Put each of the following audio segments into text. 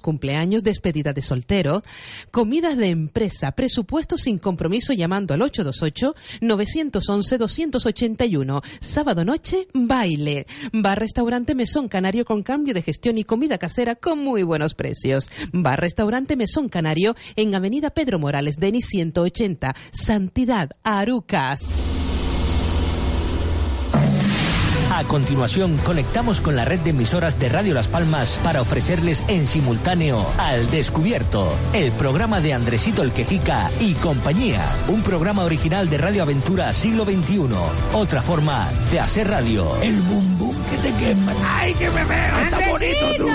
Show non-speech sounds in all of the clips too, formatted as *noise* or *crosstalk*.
cumpleaños, despedida de soltero, comidas de empresa, presupuesto sin compromiso llamando al 828-911-281. Sábado noche, baile. Bar restaurante Mesón Canario con cambio de gestión y comida casera con muy buenos precios. Bar restaurante Mesón Canario en Avenida Pedro Morales, Denis 180, Santidad, Arucas. A continuación, conectamos con la red de emisoras de Radio Las Palmas para ofrecerles en simultáneo Al Descubierto, el programa de Andresito el Quejica y compañía. Un programa original de Radio Aventura Siglo XXI. Otra forma de hacer radio. El bum bum que te quema. ¡Ay, que me veo! ¡Está bonito tú!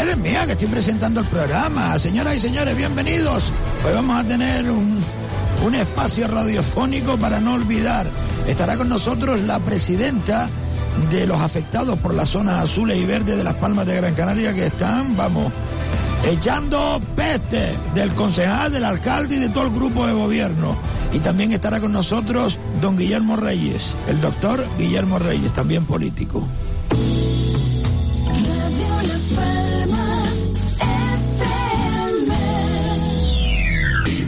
Eres, mía, que estoy presentando el programa. Señoras y señores, bienvenidos. Hoy vamos a tener un, un espacio radiofónico para no olvidar. Estará con nosotros la presidenta de los afectados por las zonas azules y verdes de las Palmas de Gran Canaria que están, vamos, echando peste del concejal, del alcalde y de todo el grupo de gobierno. Y también estará con nosotros don Guillermo Reyes, el doctor Guillermo Reyes, también político. Radio Las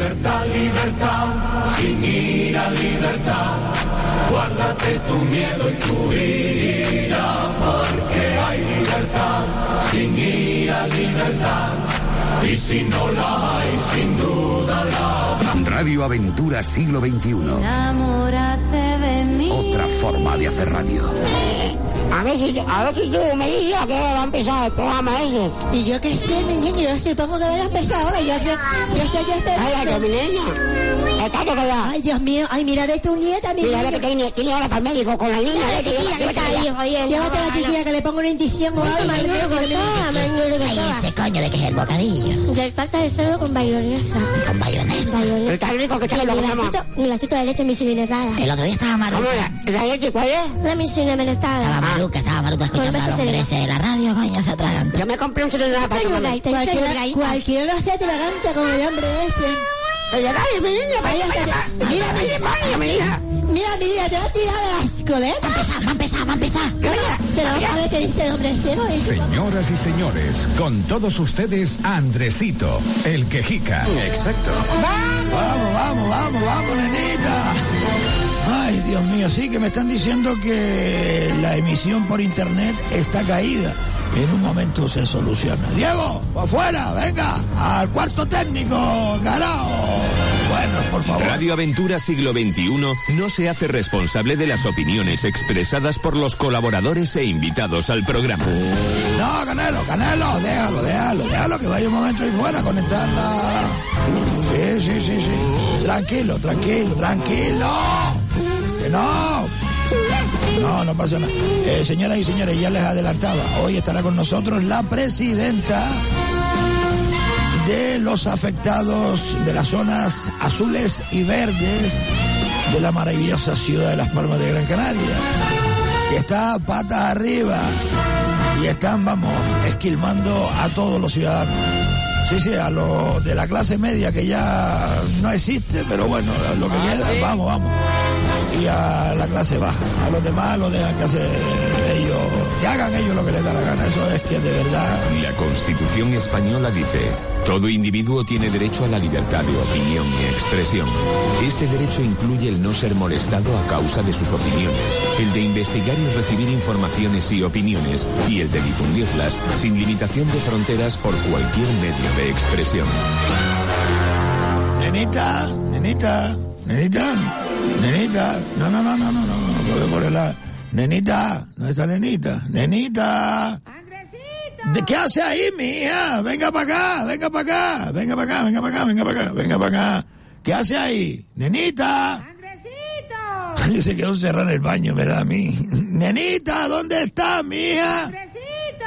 Libertad, libertad, sin ira, libertad. Guárdate tu miedo y tu ira, porque hay libertad, sin ira, libertad. Y si no la hay, sin duda la habrá. Radio Aventura Siglo XXI. Enamórate de mí. Otra forma de hacer radio. A ver si, a ver si tú me dices a qué hora va a empezar el programa ese. Y yo que sé, mi niño, yo supongo que voy a empezar ahora. Yo, yo, yo estoy Ay, esperando. que mi niña. Estate callada. Ay, Dios mío, ay, mira de tu nieta, mi Mira, que tiene, tiene hora para el médico con la niña. Vete, llévate, llévate allá. Llévate a la chiquilla que le pongo una inyección o algo. que me- Ay, ese coño de que es el bocadillo. Del pasta de cerdo con bayonesa. Con. Bayonesa. Está rico que está lo Mi vasito, de leche misilinetada. El otro día estaba maruca. ¿Cómo era? ¿La leche cuál es? Una misilinetada. Estaba maruca, estaba maruca escuchando al hombre ese de la radio, coño, se atraganta. Yo me compré un celular para tengo Cualquiera, cualquiera se atraganta con el hombre este. Oye, dale, mi niña, mira, Mira, mira, mira, mi hija. Mira, mi niña, te va a tirar de las coletas. Va a empezar, va a empezar. Pero a ver qué dice el hombre este, ¿no? Señoras y señores, con todos ustedes, Andresito, el quejica. Exacto. Vamos, vamos, vamos, vamos, nenita. Ay, Dios mío, sí que me están diciendo que la emisión por internet está caída. En un momento se soluciona. Diego, afuera, venga, al cuarto técnico, carajo. Bueno, por favor. Radio Aventura Siglo XXI no se hace responsable de las opiniones expresadas por los colaboradores e invitados al programa. No, Canelo, Canelo, déjalo, déjalo, déjalo que vaya un momento ahí fuera a. Sí, sí, sí, sí. Tranquilo, tranquilo, tranquilo. No. No, no pasa nada. Eh, señoras y señores, ya les adelantaba, hoy estará con nosotros la presidenta de los afectados de las zonas azules y verdes de la maravillosa ciudad de Las Palmas de Gran Canaria, que está patas arriba y están, vamos, esquilmando a todos los ciudadanos. Sí, sí, a los de la clase media que ya no existe, pero bueno, lo que queda, vamos, vamos. Y a la clase baja. A los demás lo dejan que hacer ellos, que hagan ellos lo que les da la gana. Eso es que de verdad La Constitución española dice, todo individuo tiene derecho a la libertad de opinión y expresión. Este derecho incluye el no ser molestado a causa de sus opiniones, el de investigar y recibir informaciones y opiniones, y el de difundirlas sin limitación de fronteras por cualquier medio de expresión. Nenita, nenita, nenita, nenita. No, no, no, no, no, no, no, no, la... Nenita, ¿dónde está nenita? Nenita. ¿De qué hace ahí, mija? Venga para acá, venga para acá, venga para acá, venga para acá, venga para acá, venga para acá. ¿Qué hace ahí? Nenita. ¡Andresito! *laughs* Se quedó encerrado en el baño, me da a mí. *laughs* Nenita, ¿dónde está, mija?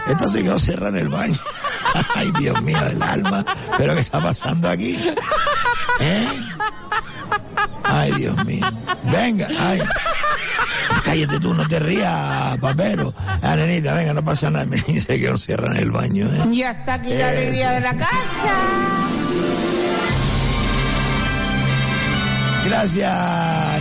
Esta se quedó cerrada en el baño. *laughs* Ay, Dios mío del alma. ¿Pero qué está pasando aquí? ¿Eh? Ay, Dios mío. Venga, ay. Cállate tú, no te rías, papero. Ah, nenita, venga, no pasa nada. Me *laughs* dice que no cierran el baño, ¿eh? Está aquí la alegría de la casa. Gracias,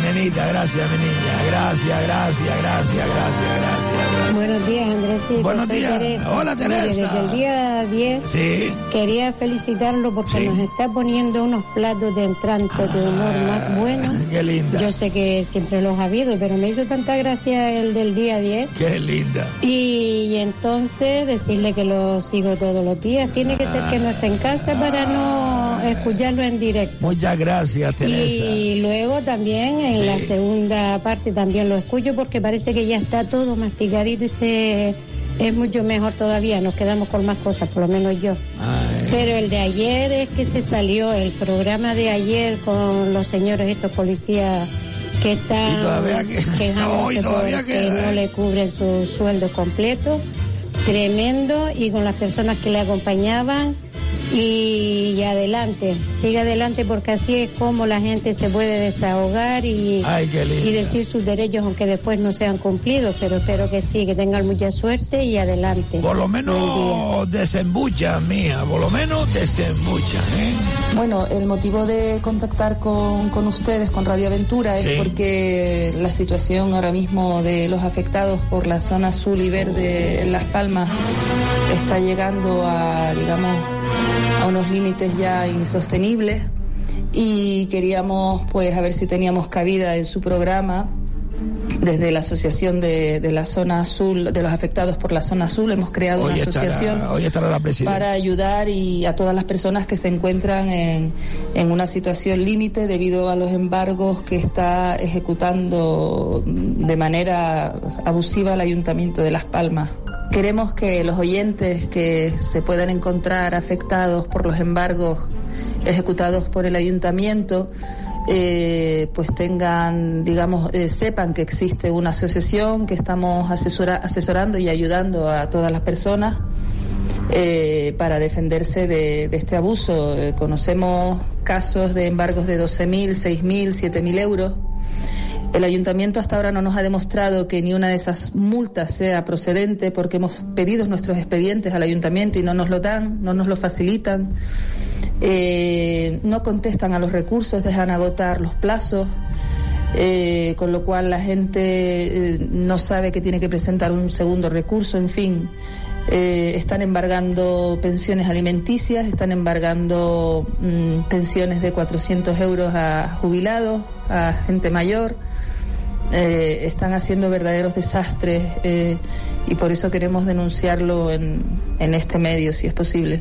nenita, gracias, mi niña. Gracias, gracias, gracias, gracias, gracias. Buenos días, Andresito. Buenos Soy días. Teresa. Hola, Mire, Teresa. Desde el día 10 Sí. quería felicitarlo porque Sí. nos está poniendo unos platos de entrante de honor más buenos. *laughs* Qué linda. Yo sé que siempre los ha habido, pero me hizo tanta gracia el del día 10. Qué linda. Y entonces decirle que lo sigo todos los días. Tiene que ser que no esté en casa para no escucharlo en directo. Muchas gracias, Teresa. Y luego también en Sí. la segunda parte también lo escucho porque parece que ya está todo masticadito y se es mucho mejor todavía. Nos quedamos con más cosas, por lo menos yo. Ay, Pero el de ayer es que se salió, el programa de ayer con los señores estos policías que están Y que- quejándose *laughs* No, y todavía porque queda, no ¿eh? le cubren su sueldo completo. Tremendo y con las personas que le acompañaban y, adelante, sigue adelante porque así es como la gente se puede desahogar y, Ay, y decir sus derechos aunque después no sean cumplidos, pero espero que sí, que tengan mucha suerte y adelante. Por lo menos desembucha, mía. Por lo menos desembucha, ¿eh? Bueno, el motivo de contactar con, con ustedes, con Radio Aventura, es Sí. porque la situación ahora mismo de los afectados por la zona azul y verde en Las Palmas está llegando a, digamos, a unos límites ya insostenibles y queríamos, pues, a ver si teníamos cabida en su programa desde la Asociación de, de la Zona Azul, de los afectados por la Zona Azul, hemos creado Hoy una estará, asociación la para ayudar y a todas las personas que se encuentran en, en una situación límite debido a los embargos que está ejecutando de manera abusiva el Ayuntamiento de Las Palmas. Queremos que los oyentes que se puedan encontrar afectados por los embargos ejecutados por el Ayuntamiento eh, pues tengan, digamos, eh, sepan que existe una asociación que estamos asesora- asesorando y ayudando a todas las personas eh, para defenderse de, de este abuso. Conocemos casos de embargos de 12.000, 6.000, 7.000 euros. El ayuntamiento hasta ahora no nos ha demostrado que ni una de esas multas sea procedente porque hemos pedido nuestros expedientes al ayuntamiento y no nos lo dan, no nos lo facilitan. Eh, no contestan a los recursos, dejan agotar los plazos. eh, con lo cual la gente eh, no sabe que tiene que presentar un segundo recurso, en fin. Eh, están embargando pensiones alimenticias, están embargando mm, pensiones de 400 euros a jubilados, a gente mayor. Eh, están haciendo verdaderos desastres eh, y por eso queremos denunciarlo en, en este medio, si es posible.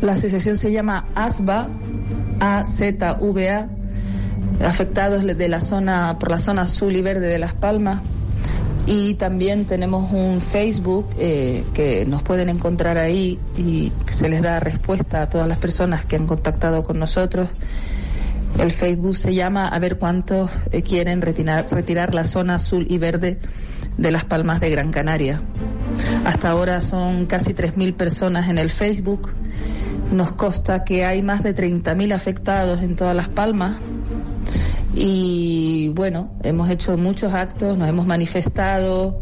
La asociación se llama ASBA, A-Z-V-A, afectados de la zona, por la zona azul y verde de Las Palmas. Y también tenemos un Facebook eh, que nos pueden encontrar ahí y se les da respuesta a todas las personas que han contactado con nosotros. El Facebook se llama A ver cuántos eh, quieren retirar, la zona azul y verde de Las Palmas de Gran Canaria. Hasta ahora son casi 3.000 personas en el Facebook. Nos consta que hay más de 30.000 afectados en todas Las Palmas. Y bueno, hemos hecho muchos actos, nos hemos manifestado,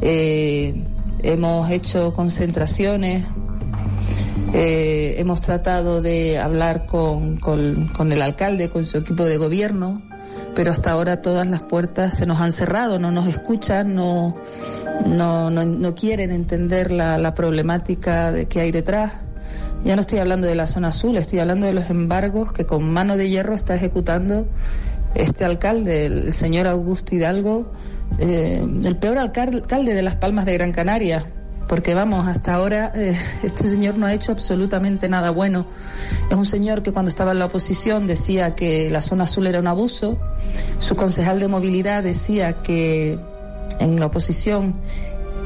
eh, hemos hecho concentraciones, eh, hemos tratado de hablar con, con, el alcalde, con su equipo de gobierno, pero hasta ahora todas las puertas se nos han cerrado, no nos escuchan, no, no, no, no quieren entender la, problemática de que hay detrás. Ya no estoy hablando de la zona azul, estoy hablando de los embargos que con mano de hierro está ejecutando este alcalde, el señor Augusto Hidalgo, eh, el peor alcal- alcalde de Las Palmas de Gran Canaria. Porque vamos, hasta ahora *laughs* eh, este señor no ha hecho absolutamente nada bueno. Es un señor que cuando estaba en la oposición decía que la zona azul era un abuso. Su concejal de movilidad decía que en la oposición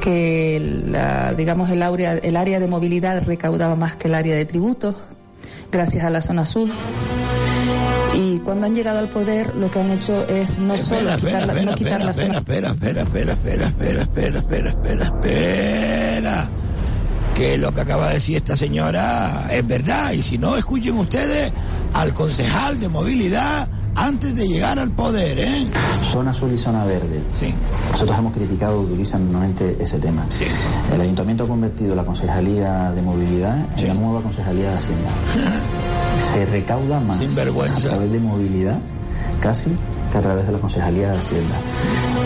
que la, digamos el área, el área de movilidad recaudaba más que el área de tributos, gracias a la zona azul. Y cuando han llegado al poder, lo que han hecho es no solo quitar, la, no quitar la zona espera, espera, espera, espera, espera, espera, espera, espera, espera. Que lo que acaba de decir esta señora es verdad. Y si no, escuchen ustedes al concejal de movilidad antes de llegar al poder, ¿eh? Zona azul y zona verde. Sí. Nosotros hemos criticado durísimamente ese tema. El ayuntamiento ha convertido la concejalía de movilidad en la nueva concejalía de hacienda. *laughs* Se recauda más a través de movilidad casi que a través de la Concejalía de Hacienda.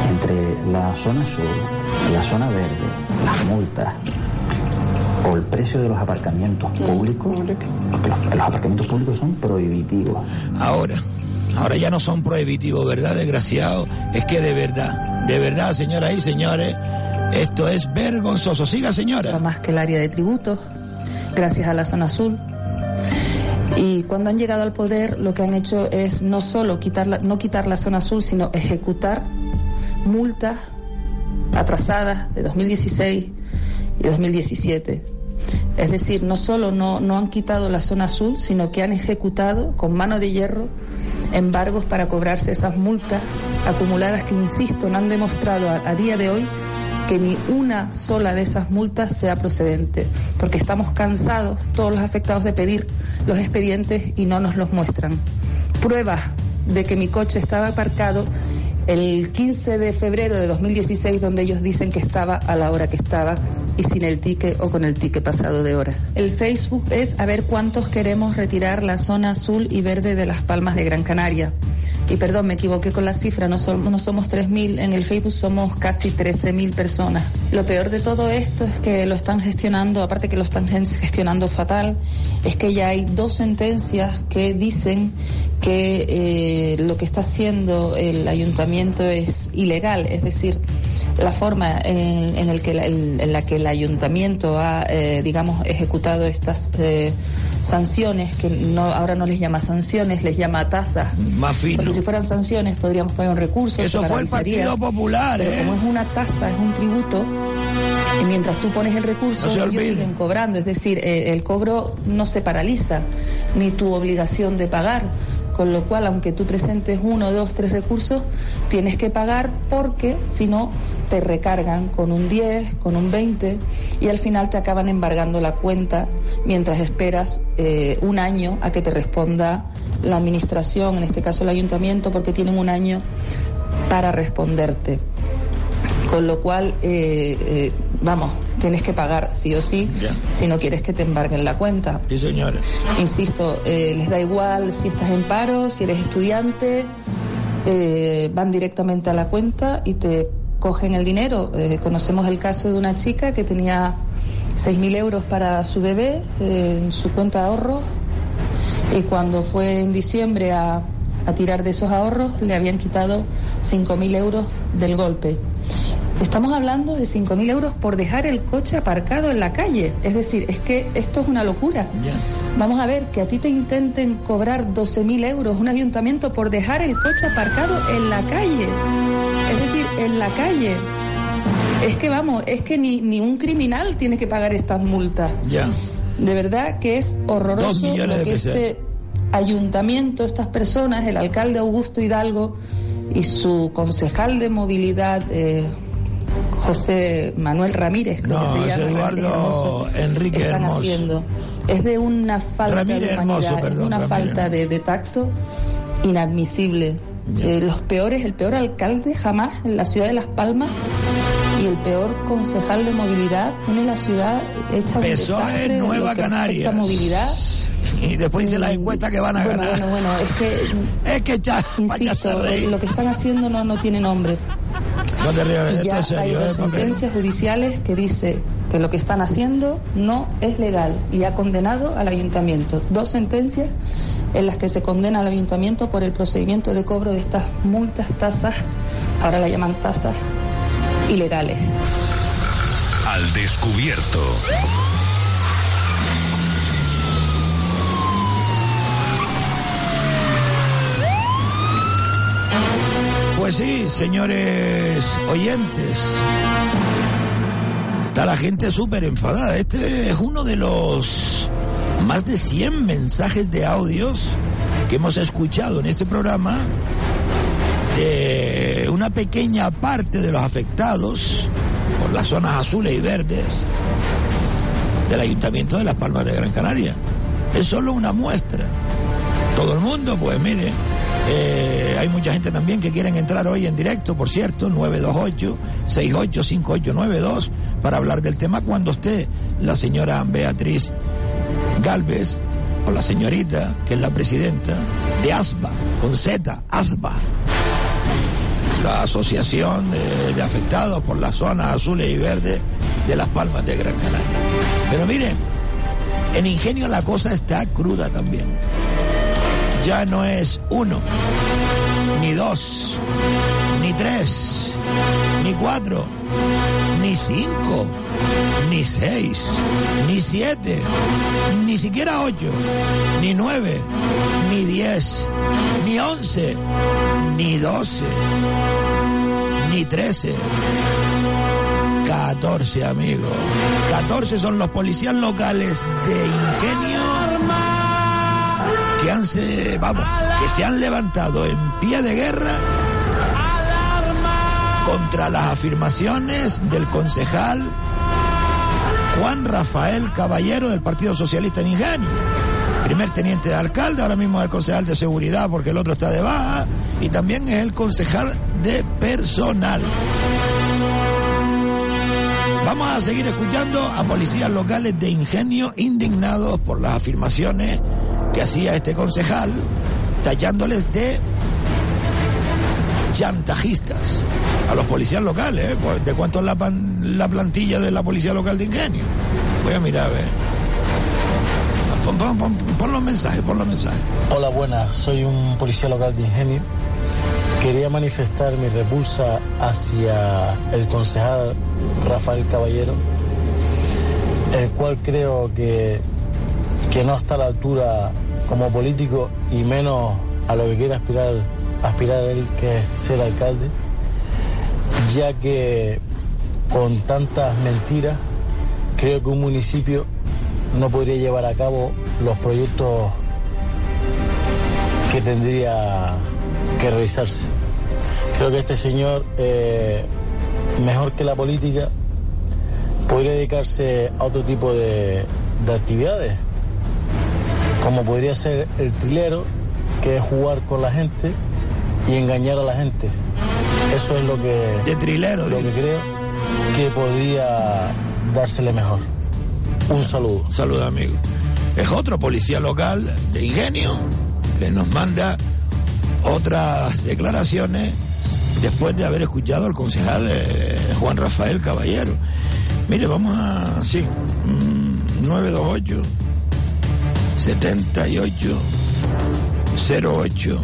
Entre la zona sur, la zona verde, las multas o el precio de los aparcamientos públicos, porque los, los aparcamientos públicos son prohibitivos. Ahora, ahora ya no son prohibitivos, ¿verdad, desgraciado? Es que de verdad, de verdad, señoras y señores, esto es vergonzoso. Siga, señora. más que el área de tributos, gracias a la zona azul. Y cuando han llegado al poder, lo que han hecho es no solo quitar la, no quitar la zona azul, sino ejecutar multas atrasadas de 2016 y 2017. Es decir, no solo no, no han quitado la zona azul, sino que han ejecutado con mano de hierro embargos para cobrarse esas multas acumuladas que, insisto, no han demostrado a, a día de hoy que ni una sola de esas multas sea procedente, porque estamos cansados, todos los afectados, de pedir los expedientes y no nos los muestran. Pruebas de que mi coche estaba aparcado el 15 de febrero de 2016, donde ellos dicen que estaba a la hora que estaba y sin el ticket o con el ticket pasado de hora. El Facebook es a ver cuántos queremos retirar la zona azul y verde de las Palmas de Gran Canaria. Y perdón, me equivoqué con la cifra, no somos, no somos 3.000, en el Facebook somos casi 13.000 personas. Lo peor de todo esto es que lo están gestionando, aparte que lo están gestionando fatal, es que ya hay dos sentencias que dicen que eh, lo que está haciendo el ayuntamiento es ilegal, es decir, la forma en, en el que la, en, la que el ayuntamiento ha, eh, digamos, ejecutado estas eh, sanciones, que no, ahora no les llama sanciones, les llama tasas. Más fino. Porque si fueran sanciones podríamos poner un recurso. Eso fue el. Partido Popular, Pero ¿eh? como es una tasa, es un tributo, y mientras tú pones el recurso, No ellos siguen cobrando. Es decir, eh, el cobro no se paraliza, ni tu obligación de pagar. Con lo cual, aunque tú presentes uno, dos, tres recursos, tienes que pagar porque si no te recargan con un 10, con un 20 y al final te acaban embargando la cuenta mientras esperas eh, un año a que te responda la administración, en este caso el ayuntamiento, porque tienen un año para responderte. Con lo cual, eh, eh, vamos, tienes que pagar sí o sí Ya. si no quieres que te embarguen la cuenta. Sí, señora. Insisto, eh, les da igual si estás en paro, si eres estudiante, eh, van directamente a la cuenta y te cogen el dinero. Eh, conocemos el caso de una chica que tenía 6.000 euros para su bebé eh, en su cuenta de ahorros y cuando fue en diciembre a, a tirar de esos ahorros le habían quitado 5.000 euros del golpe. Estamos hablando de 5.000 euros por dejar el coche aparcado en la calle. Es decir, es que esto es una locura. Vamos a ver, que a ti te intenten cobrar 12.000 euros un ayuntamiento por dejar el coche aparcado en la calle. Es decir, en la calle. Es que vamos, es que ni, ni un criminal tiene que pagar estas multas. Ya. De verdad que es horroroso lo que este ayuntamiento, estas personas, el alcalde Augusto Hidalgo y su concejal de movilidad, eh, José Manuel Ramírez, creo No, que se es llama. Eduardo Hermoso, Enrique están Hermoso. haciendo. Es de una falta Ramírez de humanidad, Hermoso, es perdón, una Ramírez falta de, de tacto inadmisible. Eh, los peores, el peor alcalde jamás en la ciudad de Las Palmas y el peor concejal de movilidad tiene la ciudad hecha un desastre en Nueva que respecta a Canarias. movilidad. *laughs* Y después dice la encuesta que van a Bueno, ganar. bueno, bueno, es que *laughs* Es que ya, insisto, lo que están haciendo no, no tiene nombre. Y ya hay dos ¿eh, sentencias judiciales que dice que lo que están haciendo no es legal y ha condenado al ayuntamiento. Dos sentencias en las que se condena al ayuntamiento por el procedimiento de cobro de estas multas, tasas, ahora la llaman tasas ilegales. Al descubierto. Pues sí, señores oyentes. Está la gente súper enfadada. Este es uno de los más de 100 mensajes de audios que hemos escuchado en este programa de una pequeña parte de los afectados por las zonas azules y verdes del Ayuntamiento de Las Palmas de Gran Canaria. Es solo una muestra. Todo el mundo, pues mire, eh, hay mucha gente también que quieren entrar hoy en directo, por cierto, 928-685892, para hablar del tema cuando esté la señora Beatriz Galvez por la señorita, que es la presidenta de ASBA, con Z, ASBA, la Asociación de Afectados por las Zonas Azules y Verdes de Las Palmas de Gran Canaria. Pero miren, en Ingenio la cosa está cruda también. Ya no es uno, ni dos, ni tres, ni cuatro, ni cinco, ni seis, ni siete, ni siquiera ocho, ni nueve, ni diez, ni once, ni doce, ni trece. 14 amigos. 14 son los policías locales de Ingenio que han se, vamos, que se han levantado en pie de guerra contra las afirmaciones del concejal Juan Rafael Caballero del Partido Socialista en Ingenio. Primer teniente de alcalde, ahora mismo es el concejal de seguridad porque el otro está de baja y también es el concejal de personal. Vamos a seguir escuchando a policías locales de Ingenio indignados por las afirmaciones que hacía este concejal, tachándoles de chantajistas a los policías locales. ¿eh? ¿De cuánto es la, pan- la plantilla de la policía local de Ingenio? Voy a mirar a ver. Pon- pon los mensajes, pon los mensajes. Hola, buenas. Soy un policía local de Ingenio. Quería manifestar mi repulsa hacia el concejal Rafael Caballero, el cual creo que, que no está a la altura como político y menos a lo que quiere aspirar, aspirar él, que es ser alcalde, ya que con tantas mentiras creo que un municipio no podría llevar a cabo los proyectos que tendría que realizarse. Creo que este señor, eh, mejor que la política, podría dedicarse a otro tipo de, de actividades, como podría ser el trilero, que es jugar con la gente y engañar a la gente. Eso es lo que, de trilero, lo que creo que podría dársele mejor. Un saludo. Un saludo, amigo. Es otro policía local de Ingenio que nos manda otras declaraciones después de haber escuchado al concejal eh, Juan Rafael Caballero. Mire, vamos a. Sí, mm, 928 78 08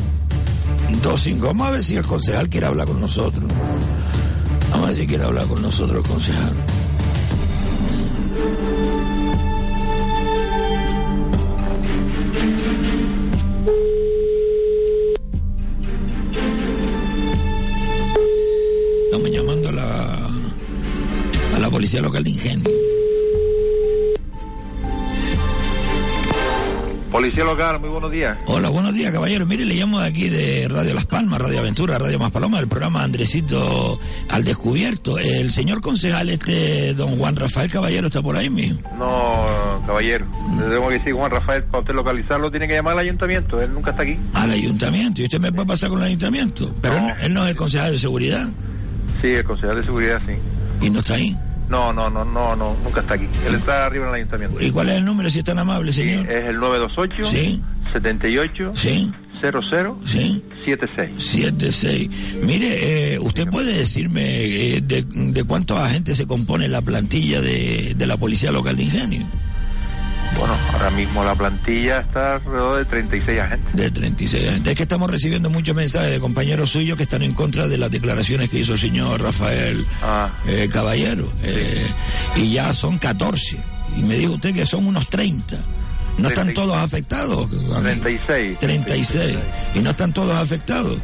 25. Vamos a ver si el concejal quiere hablar con nosotros. Vamos a ver si quiere hablar con nosotros el concejal. Estamos llamando a la, a la policía local de Ingenio. Policía local, muy buenos días. Hola, buenos días, caballero. Mire, le llamo de aquí de Radio Las Palmas, Radio Aventura, Radio Más Paloma, del programa Andresito al Descubierto. El señor concejal, este don Juan Rafael Caballero, está por ahí mismo. No, caballero. Le tengo que decir, Juan Rafael, para usted localizarlo tiene que llamar al ayuntamiento. Él nunca está aquí. Al ayuntamiento. ¿Y usted me puede pasar con el ayuntamiento? Pero él, él no es el concejal de seguridad. Sí, el concejal de seguridad, sí. ¿Y no está ahí? No, no, no, no, no, nunca está aquí. Él está arriba en el ayuntamiento. ¿Y cuál es el número, si es tan amable, señor? Es el 928 Sí. 78 Sí. 00 Sí. 76. 7-6. Mire, eh, ¿usted puede decirme eh, de, de cuántos agentes se compone la plantilla de, de la Policía Local de Ingenio? Bueno, ahora mismo la plantilla está alrededor de 36 agentes. De 36 agentes. Es que estamos recibiendo muchos mensajes de compañeros suyos que están en contra de las declaraciones que hizo el señor Rafael Ah, eh, Caballero. Eh, y ya son 14. Y me dijo usted que son unos 30. ¿No están 36. todos afectados? amigo? 36. 36. ¿Y no están todos afectados?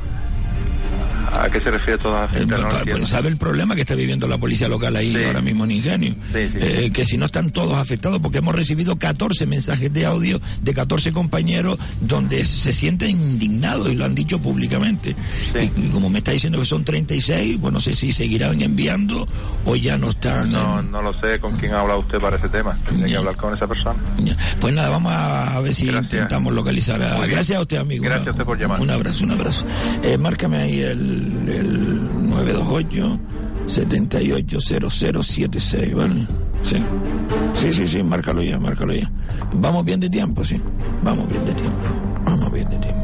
¿A qué se refiere toda la Eh, gente? No lo pues, pues, ¿Sabe el problema que está viviendo la policía local ahí ahora mismo en Ingenio? Eh, que si no están todos afectados, porque hemos recibido 14 mensajes de audio de 14 compañeros donde se sienten indignados y lo han dicho públicamente. Y, y como me está diciendo que son 36, pues no sé si seguirán enviando o ya no están. No, en- no lo sé con quién ha hablado usted para ese tema. Tendría que hablar con esa persona. Pues nada, vamos a ver si intentamos localizar a... Gracias a usted, amigo. Gracias a usted por llamar. Un abrazo, un abrazo. Eh, márcame ahí el, el 928 780076, ¿vale? Sí. Sí, sí, sí, márcalo ya, márcalo ya. Vamos bien de tiempo, sí. Vamos bien de tiempo. Vamos bien de tiempo.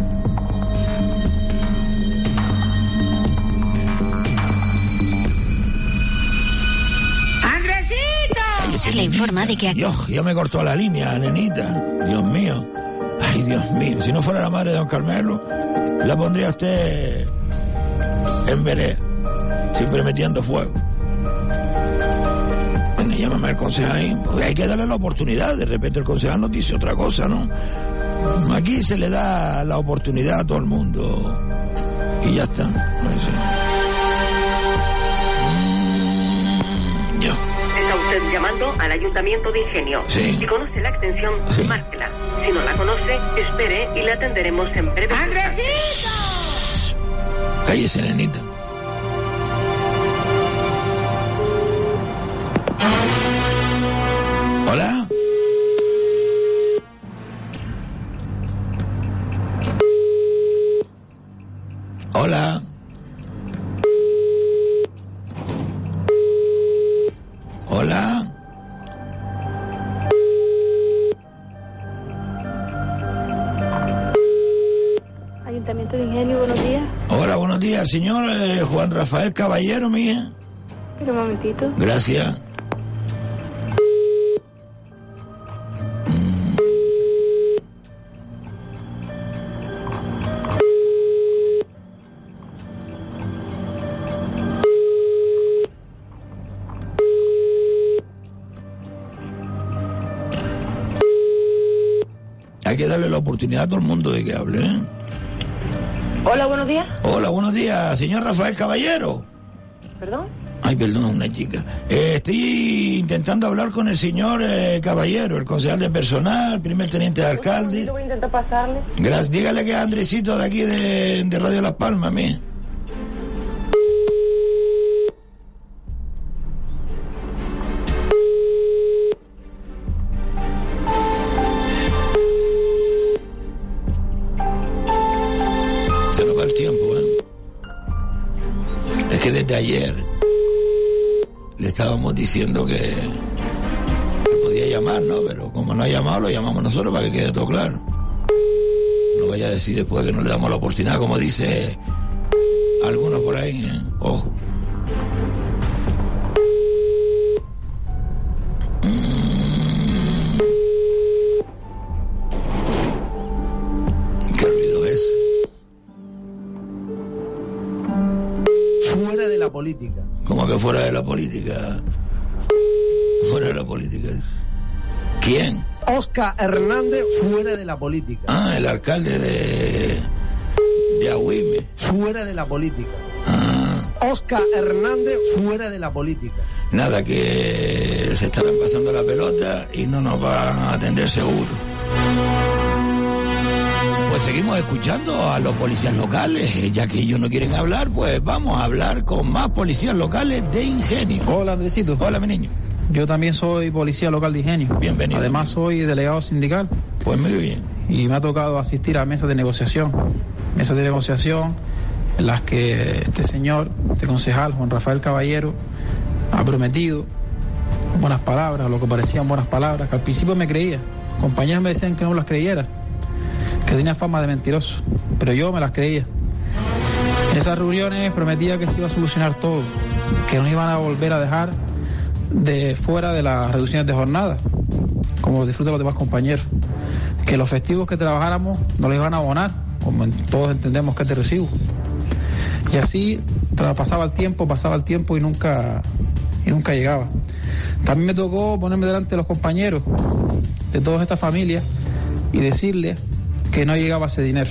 ¡Andresito! Le informa de que... Dios, ya me cortó la línea, nenita. Dios mío. Ay, Dios mío. Si no fuera la madre de don Carmelo, la pondría usted en vereda. Siempre metiendo fuego. Bueno, llámame al concejal. Porque hay que darle la oportunidad. De repente el concejal nos dice otra cosa, ¿no? Aquí se le da la oportunidad a todo el mundo. Y ya está. Sí. Mm, ya. Está usted llamando al Ayuntamiento de Ingenio. Sí. Si conoce la extensión, Sí. márquela. Si no la conoce, espere y la atenderemos en breve. Cállese, nenita. Hola. Rafael Caballero, mía. Un momentito. Gracias. Hay que darle la oportunidad a todo el mundo de que hable. ¿eh? Hola, buenos días. Hola, buenos días, señor Rafael Caballero. ¿Perdón? Ay, perdón, una chica. Eh, estoy intentando hablar con el señor eh, Caballero, el concejal de personal, primer teniente de alcalde. Voy a intentar pasarle. Gracias. Dígale que es Andresito de aquí de, de Radio Las Palmas, mí. Diciendo que, que podía llamar, ¿no? Pero como no ha llamado, lo llamamos nosotros para que quede todo claro. No vaya a decir después que no le damos la oportunidad, como dice algunos por ahí. ¿eh? Ojo. Mm. ¿Qué ruido es? Fuera de la política. Como que fuera de la política. Fuera de la política. ¿Quién? Oscar Hernández fuera de la política. Ah, el alcalde de. de Agüime. Fuera de la política. Oscar Hernández fuera de la política. Nada, que se estarán pasando la pelota y no nos van a atender seguro. Pues seguimos escuchando a los policías locales, eh, ya que ellos no quieren hablar, pues vamos a hablar con más policías locales de Ingenio. Hola, Andresito. Hola, mi niño. Yo también soy policía local de Ingenio. Bienvenido. Además, soy delegado sindical. Pues muy bien. Y me ha tocado asistir a mesas de negociación. Mesas de negociación en las que este señor, este concejal, Juan Rafael Caballero, ha prometido buenas palabras, lo que parecían buenas palabras, que al principio me creía. Compañeros me decían que no las creyera, que tenía fama de mentiroso, pero yo me las creía. En esas reuniones prometía que se iba a solucionar todo, que no iban a volver a dejar de fuera de las reducciones de jornada, como disfrutan los demás compañeros. Que los festivos que trabajáramos no les iban a abonar, como todos entendemos que es de recibo. Y así pasaba el tiempo, pasaba el tiempo y nunca, y nunca llegaba. También me tocó ponerme delante de los compañeros de todas estas familias y decirles que no llegaba ese dinero.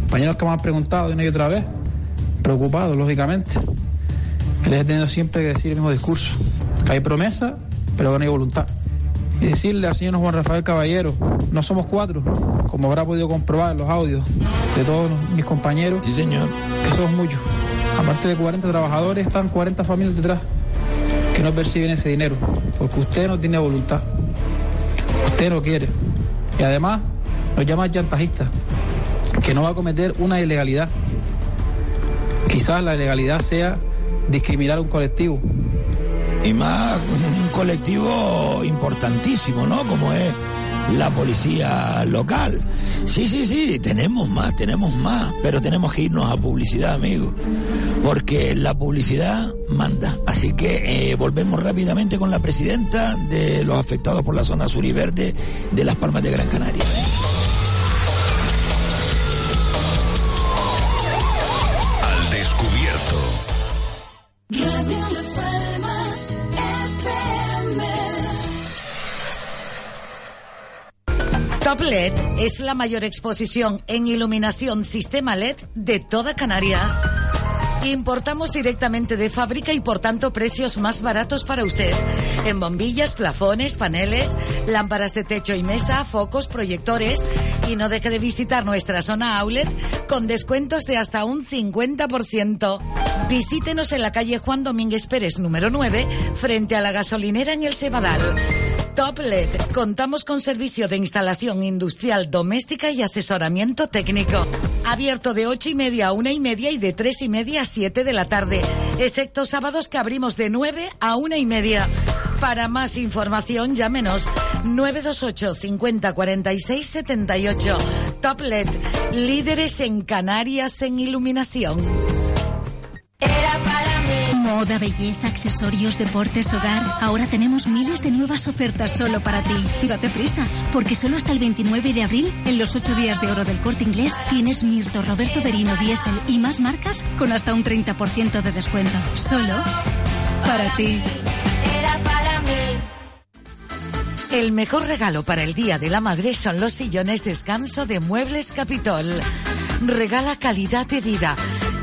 Compañeros que me han preguntado una y otra vez, preocupados, lógicamente. Les he tenido siempre que decir el mismo discurso, hay promesa, pero que no hay voluntad. Y decirle al señor Juan Rafael Caballero, no somos cuatro, como habrá podido comprobar en los audios de todos mis compañeros. Sí, señor. Que somos muchos. Aparte de 40 trabajadores, están 40 familias detrás que no perciben ese dinero, porque usted no tiene voluntad. Usted no quiere. Y además nos llama chantajistas, que no va a cometer una ilegalidad. Quizás la ilegalidad sea discriminar a un colectivo, Y más un colectivo importantísimo, ¿no? Como es la policía local. Sí, sí, sí, tenemos más, tenemos más, pero tenemos que irnos a publicidad, amigos, porque la publicidad manda. Así que eh, volvemos rápidamente con la presidenta de los afectados por la zona sur y verde de Las Palmas de Gran Canaria. LED es la mayor exposición en iluminación sistema LED de toda Canarias. Importamos directamente de fábrica y por tanto precios más baratos para usted. En bombillas, plafones, paneles, lámparas de techo y mesa, focos, proyectores. Y no deje de visitar nuestra zona outlet con descuentos de hasta un 50%. Visítenos en la calle Juan Domínguez Pérez número 9 frente a la gasolinera en el Cebadal. Top LED. Contamos con servicio de instalación industrial doméstica y asesoramiento técnico. Abierto de ocho y media a una y media y de tres y media a siete de la tarde. Excepto sábados que abrimos de 9 a una y media. Para más información, llámenos 928 50 46 78. Top LED. Líderes en Canarias en iluminación. Moda, belleza, accesorios, deportes, hogar. Ahora tenemos miles de nuevas ofertas solo para ti. Date prisa, porque solo hasta el 29 de abril, en los 8 días de oro del corte inglés, tienes Mirto, Roberto Berino, Diesel y más marcas con hasta un 30% de descuento. Solo para ti. Era para mí. El mejor regalo para el Día de la Madre son los sillones descanso de Muebles Capitol. Regala calidad de vida.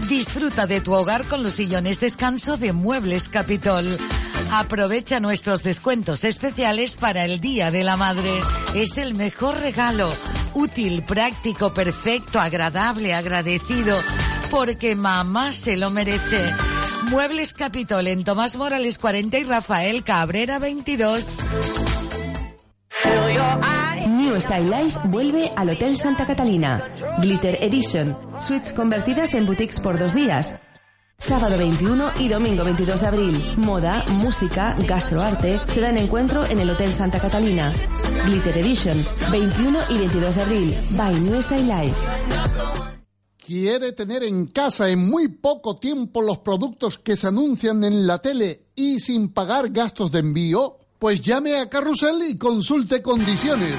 Disfruta de tu hogar con los sillones descanso de Muebles Capitol. Aprovecha nuestros descuentos especiales para el Día de la Madre. Es el mejor regalo. Útil, práctico, perfecto, agradable, agradecido. Porque mamá se lo merece. Muebles Capitol en Tomás Morales 40 y Rafael Cabrera 22. Style Life vuelve al Hotel Santa Catalina. Glitter Edition. Suites convertidas en boutiques por dos días. Sábado 21 y domingo 22 de abril. Moda, música, gastroarte se dan encuentro en el Hotel Santa Catalina. Glitter Edition. 21 y 22 de abril. By New Style Life. ¿Quiere tener en casa en muy poco tiempo los productos que se anuncian en la tele y sin pagar gastos de envío? Pues llame a Carrusel y consulte condiciones.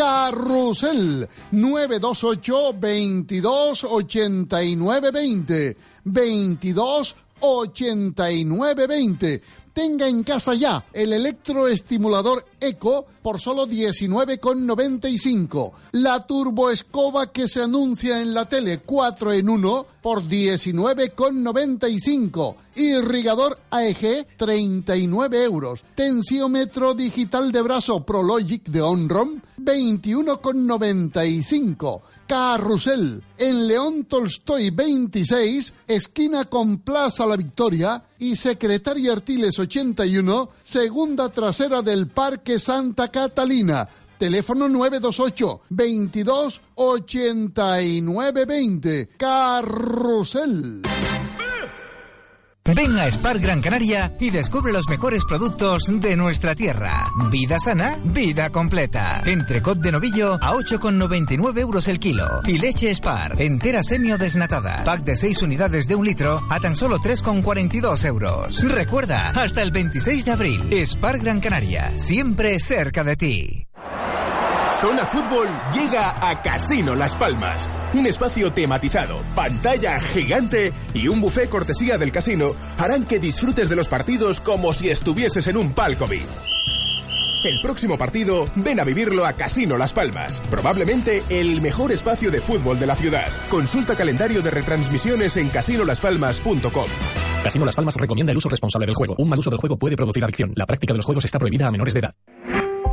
Carrusel 928 22 89 20 22 89 20 Tenga en casa ya el electroestimulador Eco por solo 19,95. La turboescoba que se anuncia en la tele 4 en 1 por 19,95. Irrigador AEG 39 euros. Tensiómetro digital de brazo Prologic de Onrom 21,95. Carrusel, en León Tolstoy 26, esquina con Plaza La Victoria y Secretaria Artiles 81, segunda trasera del Parque Santa Catalina. Teléfono 928 22 89 20. Carrusel. Ven a Spar Gran Canaria y descubre los mejores productos de nuestra tierra. Vida sana, vida completa. Entrecot de novillo a 8,99 euros el kilo. Y leche Spar, entera semio desnatada. Pack de 6 unidades de un litro a tan solo 3,42 euros. Recuerda, hasta el 26 de abril, Spar Gran Canaria, siempre cerca de ti. Zona Fútbol llega a Casino Las Palmas. Un espacio tematizado, pantalla gigante y un buffet cortesía del casino harán que disfrutes de los partidos como si estuvieses en un palco VIP. El próximo partido, ven a vivirlo a Casino Las Palmas, probablemente el mejor espacio de fútbol de la ciudad. Consulta calendario de retransmisiones en casinolaspalmas.com. Casino Las Palmas recomienda el uso responsable del juego. Un mal uso del juego puede producir adicción. La práctica de los juegos está prohibida a menores de edad.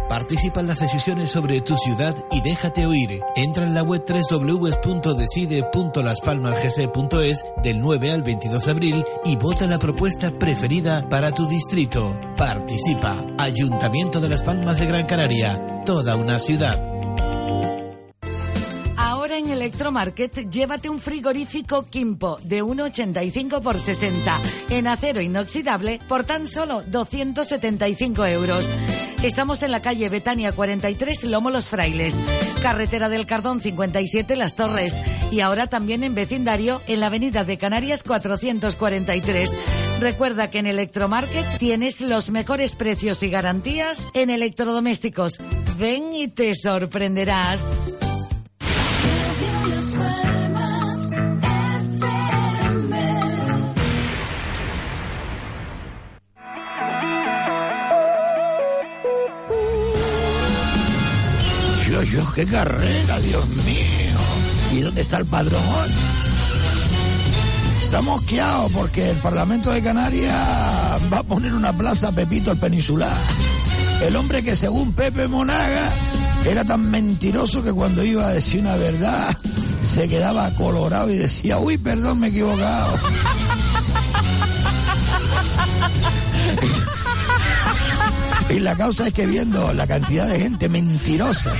Participa en las decisiones sobre tu ciudad y déjate oír. Entra en la web www.decide.laspalmasgc.es del 9 al 22 de abril y vota la propuesta preferida para tu distrito. Participa. Ayuntamiento de Las Palmas de Gran Canaria. Toda una ciudad. Electromarket, llévate un frigorífico Kimpo de 1,85 por 60 en acero inoxidable por tan solo 275 euros. Estamos en la calle Betania 43, Lomo Los Frailes, carretera del Cardón 57, Las Torres y ahora también en vecindario en la avenida de Canarias 443. Recuerda que en Electromarket tienes los mejores precios y garantías en electrodomésticos. Ven y te sorprenderás. Yo, qué carrera, Dios mío. ¿Y dónde está el padrón hoy? Está mosqueado porque el Parlamento de Canarias va a poner una plaza a Pepito el Peninsular. El hombre que según Pepe Monaga era tan mentiroso que cuando iba a decir una verdad se quedaba colorado y decía, uy, perdón, me he equivocado. *laughs* Y la causa es que viendo la cantidad de gente mentirosa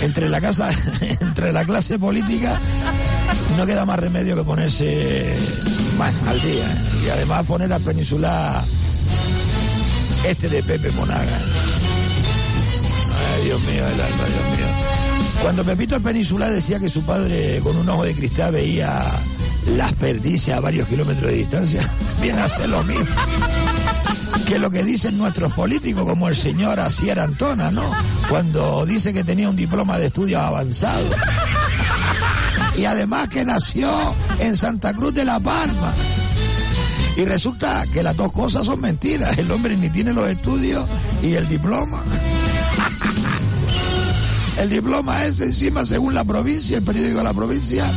entre la casa, *laughs* entre la clase política, no queda más remedio que ponerse bueno, al día. Y además poner a Peninsular este de Pepe Monaga. Ay, Dios mío, el alma, Dios mío. Cuando Pepito el Peninsular decía que su padre con un ojo de cristal veía las perdices a varios kilómetros de distancia, *laughs* viene a ser lo mismo que lo que dicen nuestros políticos, como el señor Asier Antona, ¿no? Cuando dice que tenía un diploma de estudios avanzados. Y además que nació en Santa Cruz de la Palma. Y resulta que las dos cosas son mentiras. El hombre ni tiene los estudios y el diploma. El diploma es encima, según la provincia, el periódico de la provincia,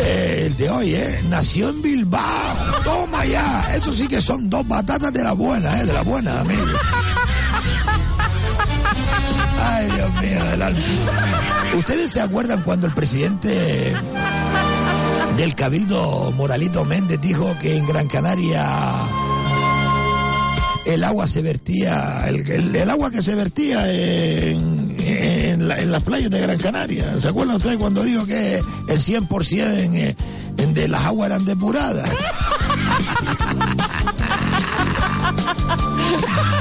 el de hoy, ¿eh? Nació en Bilbao. Toma ya. Eso sí que son dos batatas de la buena, ¿eh? De la buena, amigo. Ay, Dios mío, del alma. ¿Ustedes se acuerdan cuando el presidente del Cabildo, Moralito Méndez, dijo que en Gran Canaria el agua se vertía, el, el- el agua que se vertía en, en, la- en las playas de Gran Canaria. ¿Se acuerdan ustedes cuando dijo que el 100% en, eh, en de las aguas eran depuradas? *laughs*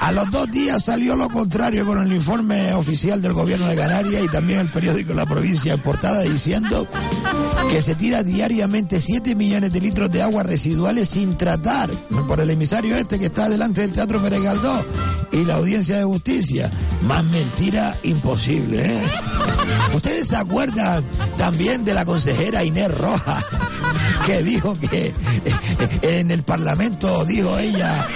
A los dos días salió lo contrario con el informe oficial del gobierno de Canarias y también el periódico La Provincia en portada diciendo que se tira diariamente 7 millones de litros de aguas residuales sin tratar por el emisario este que está delante del Teatro Pérez Galdós y la audiencia de justicia. Más mentira imposible, ¿eh? ¿Ustedes se acuerdan también de la consejera Inés Roja? Que dijo que en el Parlamento, dijo ella,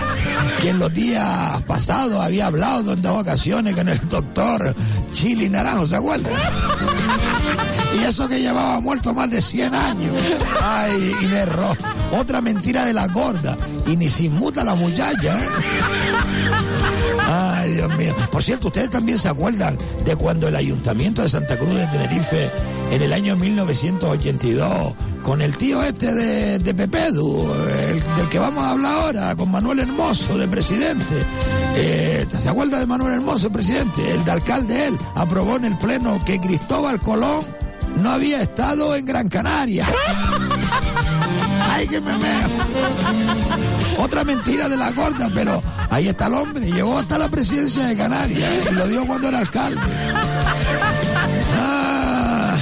que en los días pasados había hablado en dos ocasiones con el doctor Chili Naranjo, ¿se acuerdan? Y eso que llevaba muerto más de 100 años. Ay, Inés Roja. Otra mentira de la gorda. Y ni se inmuta la muchacha, ¿eh? Ay, Por cierto, ustedes también se acuerdan de cuando el Ayuntamiento de Santa Cruz de Tenerife, en el año 1982, con el tío este de, de Pepedu, el del que vamos a hablar ahora, con Manuel Hermoso, de presidente. Eh, ¿Se acuerda de Manuel Hermoso, presidente? El de alcalde él aprobó en el Pleno que Cristóbal Colón no había estado en Gran Canaria. *laughs* Ay, que me meo. Otra mentira de la gorda, pero ahí está el hombre, llegó hasta la presidencia de Canarias y lo dio cuando era alcalde. Ah,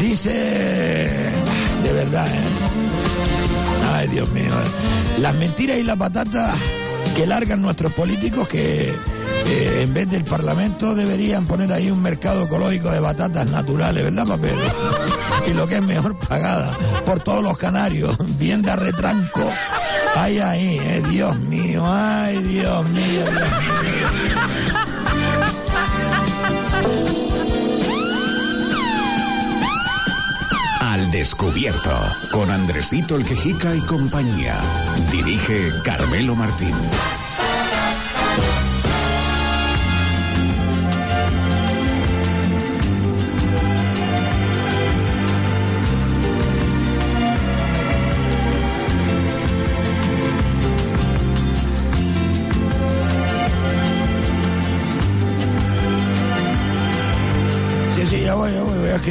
dice, de verdad, ¿eh? Ay, Dios mío. Las mentiras y la patata que largan nuestros políticos que eh, en vez del Parlamento deberían poner ahí un mercado ecológico de batatas naturales, ¿verdad, papel? Y lo que es mejor pagada por todos los canarios, bien de retranco. Ay, ay, eh, Dios mío, ay, Dios mío. Al descubierto, con Andresito el Quejica y compañía. Dirige Carmelo Martín.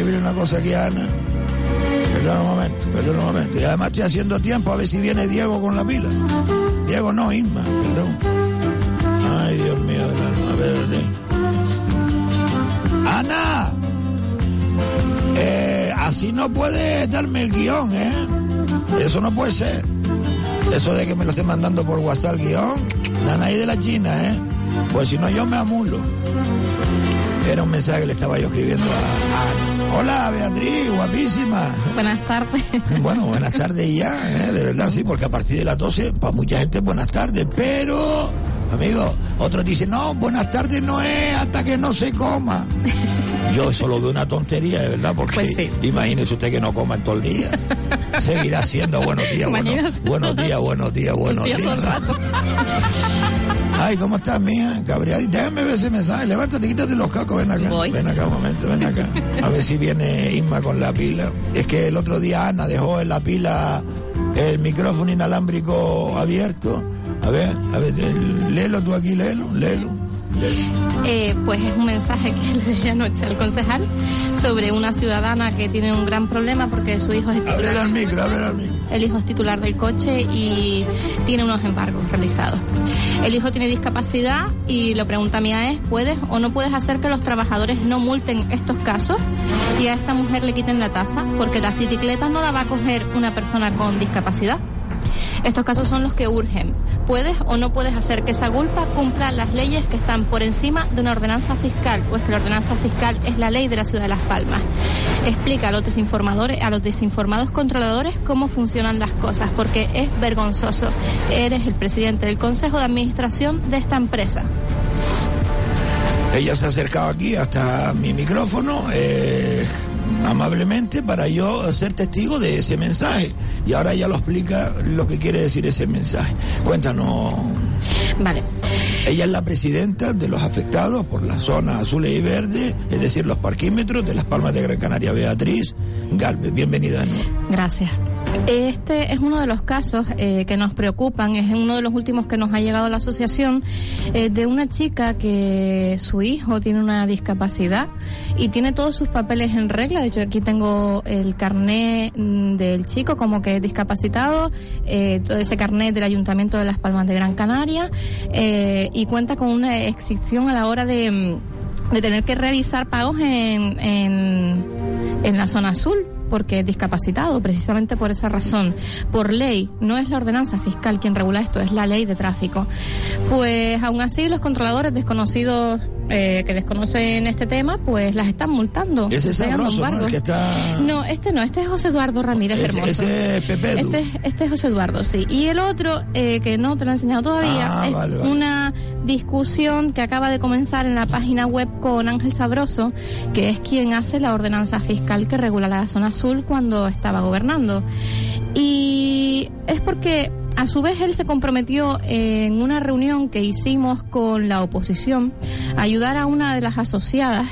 Una cosa aquí Ana. Perdón un momento, perdón un momento. Y además estoy haciendo tiempo a ver si viene Diego con la pila. Diego no, Isma, perdón. Ay, Dios mío. A ver, Ana, eh, así no puedes darme el guion, ¿eh? Eso no puede ser. Eso de que me lo esté mandando por WhatsApp el guion, la ahí de la China, ¿eh? Pues si no, yo me amulo. Era un mensaje que le estaba yo escribiendo a Ana. Hola, Beatriz, guapísima. Buenas tardes. *laughs* Bueno, buenas tardes ya, ¿eh? de verdad, sí, porque a partir de las 12, para mucha gente, buenas tardes. Pero, amigo, otros dicen, no, buenas tardes no es hasta que no se coma. *laughs* Yo eso lo veo una tontería, de verdad, porque Pues sí. imagínese usted que no coma en todo el día. *laughs* Seguirá siendo buenos días, buenos, Imagínate. buenos días, buenos días, buenos Días todo días. Ay, ¿cómo estás, mía? Gabriel, déjame ver ese mensaje. Levántate, quítate los cacos, ven acá. Voy. Ven acá un momento, ven acá. A ver si viene Isma con la pila. Es que el otro día Ana dejó en la pila el micrófono inalámbrico abierto. A ver, a ver, el- léelo tú aquí, léelo, léelo. Eh, pues es un mensaje que *laughs* le dejé anoche al concejal sobre una ciudadana que tiene un gran problema porque su hijo es titular, al micro, micro. el hijo es titular del coche y tiene unos embargos realizados. El hijo tiene discapacidad y la pregunta mía es, ¿puedes o no puedes hacer que los trabajadores no multen estos casos y a esta mujer le quiten la tasa? Porque la bicicleta no la va a coger una persona con discapacidad. Estos casos son los que urgen. ¿Puedes o no puedes hacer que esa culpa cumpla las leyes que están por encima de una ordenanza fiscal? Pues que la ordenanza fiscal es la ley de la ciudad de Las Palmas. Explica a los desinformadores, a los desinformados controladores cómo funcionan las cosas, porque es vergonzoso. Eres el presidente del consejo de administración de esta empresa. Ella se ha acercado aquí hasta mi micrófono eh, amablemente para yo ser testigo de ese mensaje. Y ahora ella lo explica lo que quiere decir ese mensaje. Cuéntanos. Vale. Ella es la presidenta de los afectados por las zonas azules y verdes, es decir, los parquímetros de las Palmas de Gran Canaria. Beatriz Galvez, bienvenida de nuevo. Gracias. Este es uno de los casos eh, que nos preocupan, es uno de los últimos que nos ha llegado la asociación eh, de una chica que su hijo tiene una discapacidad y tiene todos sus papeles en regla. De hecho, aquí tengo el carné mm, del chico como que es discapacitado, eh, todo ese carnet del Ayuntamiento de Las Palmas de Gran Canaria eh, y cuenta con una excepción a la hora de, mm, de tener que realizar pagos en, en, en la zona azul porque es discapacitado, precisamente por esa razón. Por ley, no es la ordenanza fiscal quien regula esto, es la ley de tráfico. Pues aún así los controladores desconocidos eh, que desconocen este tema, pues las están multando. Ese es sabroso, ¿no? El que está... No, este no, este es José Eduardo Ramírez Ese- Hermoso. ese es Pepe. Este, es- este es José Eduardo, sí. Y el otro, eh, que no te lo he enseñado todavía, Ah, es vale, vale. una discusión que acaba de comenzar en la página web con Ángel Sabroso, que es quien hace la ordenanza fiscal que regula la zona azul cuando estaba gobernando. Y es porque a su vez él se comprometió en una reunión que hicimos con la oposición a ayudar a una de las asociadas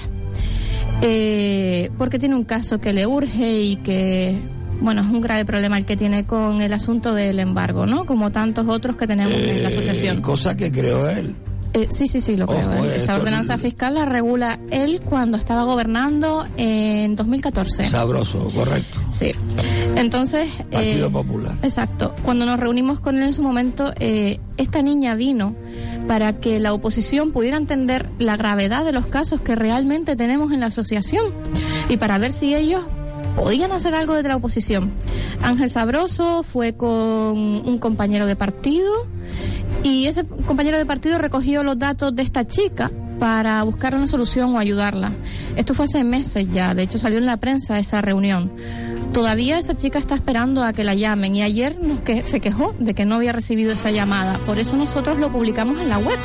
eh, porque tiene un caso que le urge y que, bueno, es un grave problema el que tiene con el asunto del embargo, ¿no? Como tantos otros que tenemos en la asociación. Cosa que creó él. Eh, sí, sí, sí, lo creo. Ojo, ¿eh? esto- Esta ordenanza fiscal la regula él cuando estaba gobernando en 2014. Sabroso, correcto. Sí. Entonces. Partido eh, Popular. Exacto. Cuando nos reunimos con él en su momento, eh, esta niña vino para que la oposición pudiera entender la gravedad de los casos que realmente tenemos en la asociación y para ver si ellos podían hacer algo desde la oposición. Ángel Sabroso fue con un compañero de partido y ese compañero de partido recogió los datos de esta chica para buscar una solución o ayudarla. Esto fue hace meses ya, de hecho salió en la prensa esa reunión. Todavía esa chica está esperando a que la llamen y ayer nos que se quejó de que no había recibido esa llamada. Por eso nosotros lo publicamos en la web.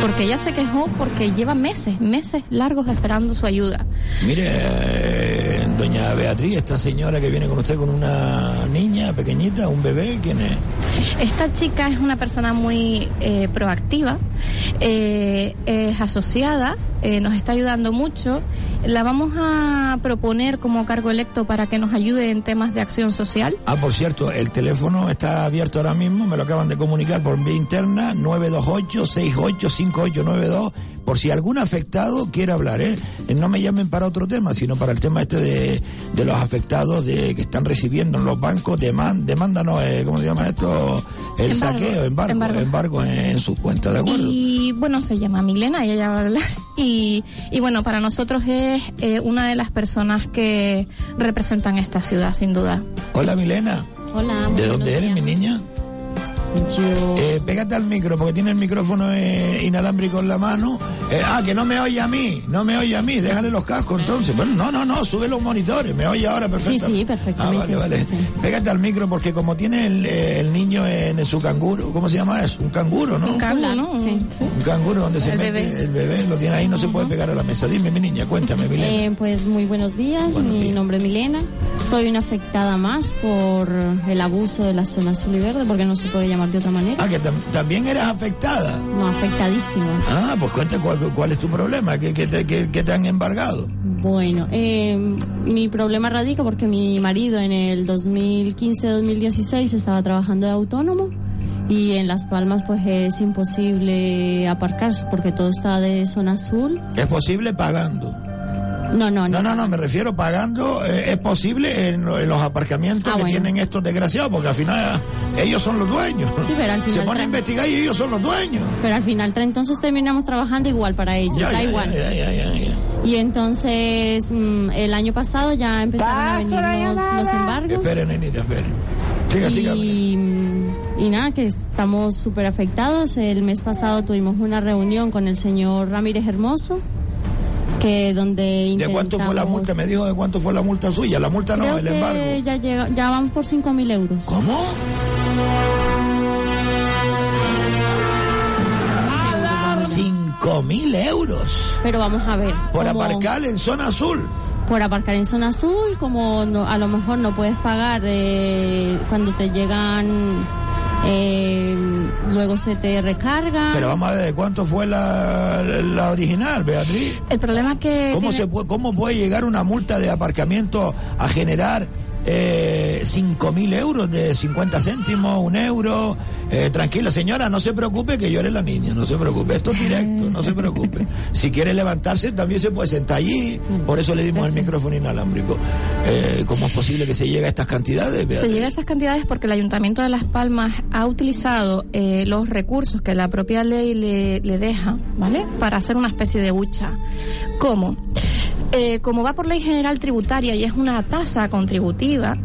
Porque ella se quejó porque lleva meses, meses largos esperando su ayuda. Mire, doña Beatriz, esta señora que viene con usted con una niña pequeñita, un bebé, ¿quién es? Esta chica es una persona muy eh, proactiva, eh, es asociada, eh, nos está ayudando mucho. La vamos a proponer como cargo electo para que nos ayude en temas de acción social. Ah, por cierto, el teléfono está abierto ahora mismo, me lo acaban de comunicar por vía interna, 928-685892, por si algún afectado quiere hablar, No me llamen para otro tema, sino para el tema este de, de los afectados de que están recibiendo en los bancos deman, demanda, no, eh, ¿cómo se llama esto? El Embargo. saqueo, embargo, Embargo. embargo, en, en sus cuentas, ¿de acuerdo? Y bueno, se llama Milena y ella va a hablar. Y, y bueno, para nosotros es eh, una de las personas que representan esta ciudad, sin duda. Hola Milena. Hola. ¿De dónde eres, mi niña? Yo. Eh, pégate al micro, porque tiene el micrófono eh, inalámbrico en la mano. Eh, ah, que no me oye a mí, no me oye a mí, déjale los cascos entonces. Bueno, no, no, no, sube los monitores, me oye ahora perfectamente. Sí, sí, Ah, perfectamente. vale, vale. Pégate al micro, porque como tiene el, eh, el niño en su canguro, ¿cómo se llama eso? Un canguro, ¿no? Un canguro, ¿no? Sí. Un canguro donde se El mete bebé. el bebé, lo tiene ahí, no se puede pegar a la mesa. Dime, mi niña, cuéntame, Milena. Eh, pues muy buenos días, mi nombre es Milena. Soy una afectada más por el abuso de la zona azul y verde, porque no se puede llamar de otra manera. Ah, que tam- también eres afectada. No, afectadísima. Ah, pues cuenta cuál, cuál es tu problema, ¿Qué, qué te, qué- qué te han embargado? Bueno, eh, mi problema radica porque mi marido en el 2015-2016 estaba trabajando de autónomo y en Las Palmas pues es imposible aparcarse porque todo está de zona azul. ¿Es posible pagando? No, no, No, no, no, me refiero pagando, eh, es posible en, lo- en los aparcamientos Ah, que bueno. tienen estos desgraciados, porque al final eh, ellos son los dueños. Sí, pero al Se final pone a tra- investigar y ellos son los dueños. Pero al final entonces terminamos trabajando igual para ellos, Ya, da ya, igual. ya, ya, ya, ya. Y entonces mm, el año pasado ya empezaron a venir los, los embargos. Esperen, nenita, esperen. Siga, siga. Y, y nada, que estamos súper afectados. El mes pasado tuvimos una reunión con el señor Ramírez Hermoso, que donde ¿De intentamos... cuánto fue la multa? Me dijo de cuánto fue la multa suya. La multa no, Creo el que embargo. ya, llega, ya vamos por 5.000 euros. ¿Cómo? Cinco mil euros Pero vamos a ver. por como- aparcar en zona azul. por aparcar en zona azul, como no- a lo mejor no puedes pagar eh, cuando te llegan, eh, luego se te recarga. Pero vamos a ver, ¿de cuánto fue la, la original, Beatriz? El problema es que. ¿Cómo, tiene- se puede, ¿Cómo puede llegar una multa de aparcamiento a generar eh, 5 mil euros de 50 céntimos, un euro? Eh, tranquila, señora, no se preocupe que llore la niña, no se preocupe, esto es directo, no se preocupe. *laughs* Si quiere levantarse, también se puede sentar allí, por eso le dimos el micrófono inalámbrico. Eh, ¿Cómo es posible que se llegue a estas cantidades, Se llega a esas cantidades porque el Ayuntamiento de Las Palmas ha utilizado eh, los recursos que la propia ley le, le deja, ¿vale? Para hacer una especie de hucha. ¿Cómo? Eh, como va por ley general tributaria y es una tasa contributiva,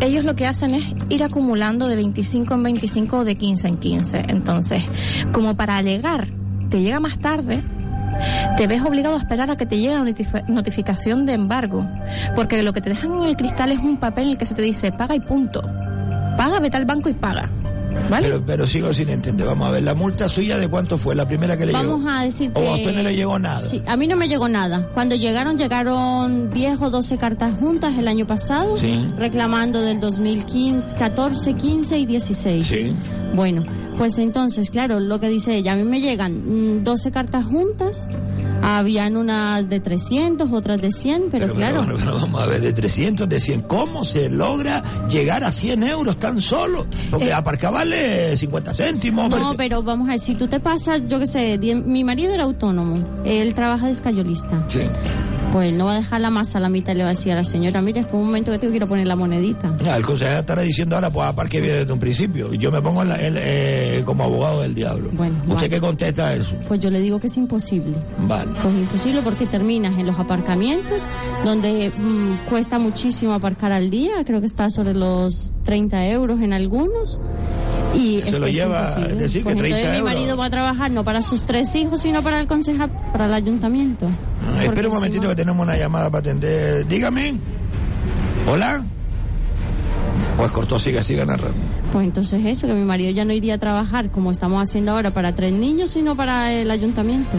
ellos lo que hacen es ir acumulando de 25 en 25 o de 15 en 15. Entonces, como para llegar, te llega más tarde, te ves obligado a esperar a que te llegue notifi- notificación de embargo, porque lo que te dejan en el cristal es un papel en el que se te dice paga y punto. Paga, vete al banco y paga. ¿Vale? Pero, pero sigo sin entender. Vamos a ver, ¿la multa suya de cuánto fue? ¿La primera que le Vamos llegó? a decir que... ¿O a usted no le llegó nada? Sí, a mí no me llegó nada. Cuando llegaron, llegaron 10 o 12 cartas juntas el año pasado, Sí. reclamando del 2015, 14, 15 y 16. Sí. Bueno, pues entonces, claro, lo que dice ella, a mí me llegan mm, 12 cartas juntas, habían unas de 300, otras de 100, pero, claro... Pero, pero vamos a ver, de 300, de 100, ¿cómo se logra llegar a 100 euros tan solo? Porque aparcar vale 50 céntimos. Eh. No, pero vamos a ver, si tú te pasas, yo qué sé, mi marido era autónomo, él trabaja de escayolista. Sí. Pues no va a dejar la masa a la mitad y le va a decir a la señora, mire, es que un momento que tengo que ir a poner la monedita. Ya, el consejero estará diciendo ahora, pues aparque bien desde un principio. Yo me pongo en la- en- eh, como abogado del diablo. Bueno, ¿Usted vale. qué contesta a eso? Pues yo le digo que es imposible. Vale. Pues imposible porque terminas en los aparcamientos donde mm, cuesta muchísimo aparcar al día, creo que está sobre los 30 euros en algunos. Y Se es lo lleva, es decir, que Pues 30 entonces mi euros. marido va a trabajar no para sus tres hijos, sino para el concejal, para el ayuntamiento. Ah, Espera un momentito que tenemos una llamada para atender. Dígame. Hola. Pues cortó, siga, siga narrando. Pues entonces eso, que mi marido ya no iría a trabajar como estamos haciendo ahora para tres niños, sino para el ayuntamiento.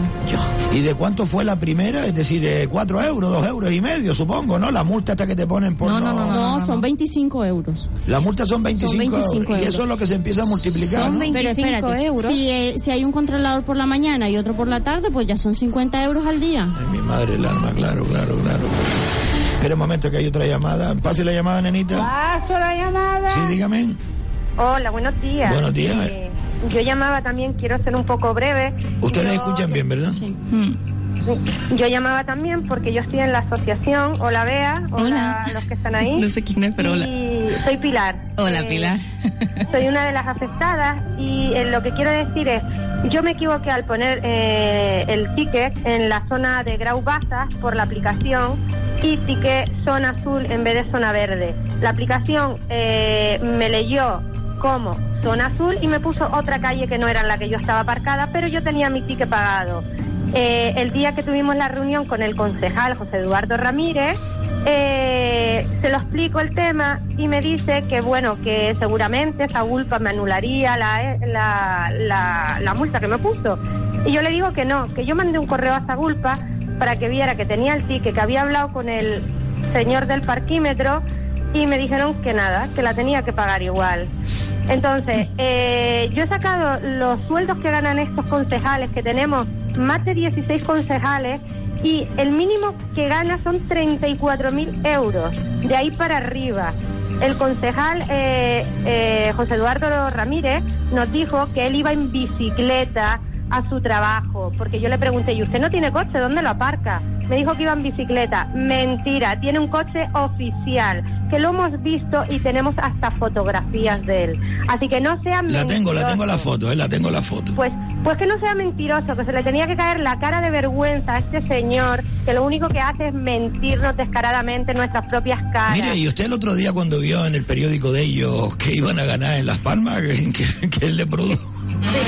¿Y de cuánto fue la primera? Es decir, de 4 euros, 2 euros y medio, supongo, ¿no? La multa hasta que te ponen por no. No, son 25 euros. La multa son 25, Son 25 euros. Y euros. eso es lo que se empieza a multiplicar, ¿no? Pero espérate, Si, eh, si hay un controlador por la mañana y otro por la tarde, pues ya son 50 euros al día. Ay, mi madre el alma, claro, claro, claro. Espera un momento que hay otra llamada. Pase la llamada, nenita. Paso la llamada. Sí, dígame. Hola, buenos días. Buenos días. Eh, yo llamaba también, quiero ser un poco breve. Ustedes Yo- escuchan bien, ¿verdad? Yo llamaba también porque yo estoy en la asociación Hola Bea, hola, Hola. los que están ahí. *laughs* No sé quién es, pero hola. Y soy Pilar. Hola, Eh, Pilar. *laughs* soy una de las afectadas y eh, lo que quiero decir es, yo me equivoqué al poner eh, el ticket en la zona de Grau Bazas por la aplicación y ticket zona azul en vez de zona verde. La aplicación eh, me leyó como zona azul y me puso otra calle que no era en la que yo estaba aparcada, pero yo tenía mi ticket pagado. Eh, el día que tuvimos la reunión con el concejal José Eduardo Ramírez, eh, se lo explico el tema y me dice que bueno, que seguramente esa culpa me anularía la, la, la, la multa que me puso. Y yo le digo que no, que yo mandé un correo a Sagulpa para que viera que tenía el ticket, que había hablado con el señor del parquímetro y me dijeron que nada, que la tenía que pagar igual. Entonces, *laughs* eh, yo he sacado los sueldos que ganan estos concejales, que tenemos más de 16 concejales, y el mínimo que gana son 34.000 euros, de ahí para arriba. El concejal eh, eh, José Eduardo Ramírez nos dijo que él iba en bicicleta a su trabajo, porque yo le pregunté, ¿y usted no tiene coche? ¿Dónde lo aparca? Me dijo que iba en bicicleta. Mentira, tiene un coche oficial, que lo hemos visto y tenemos hasta fotografías de él. Así que no sea La tengo, la mentiroso. tengo la foto, eh, la tengo la foto. Pues, pues que no sea mentiroso, que se le tenía que caer la cara de vergüenza a este señor, que lo único que hace es mentirnos descaradamente en nuestras propias caras. Mire, y usted el otro día cuando vio en el periódico de ellos que iban a ganar en Las Palmas, que, *laughs* que- que él le produjo.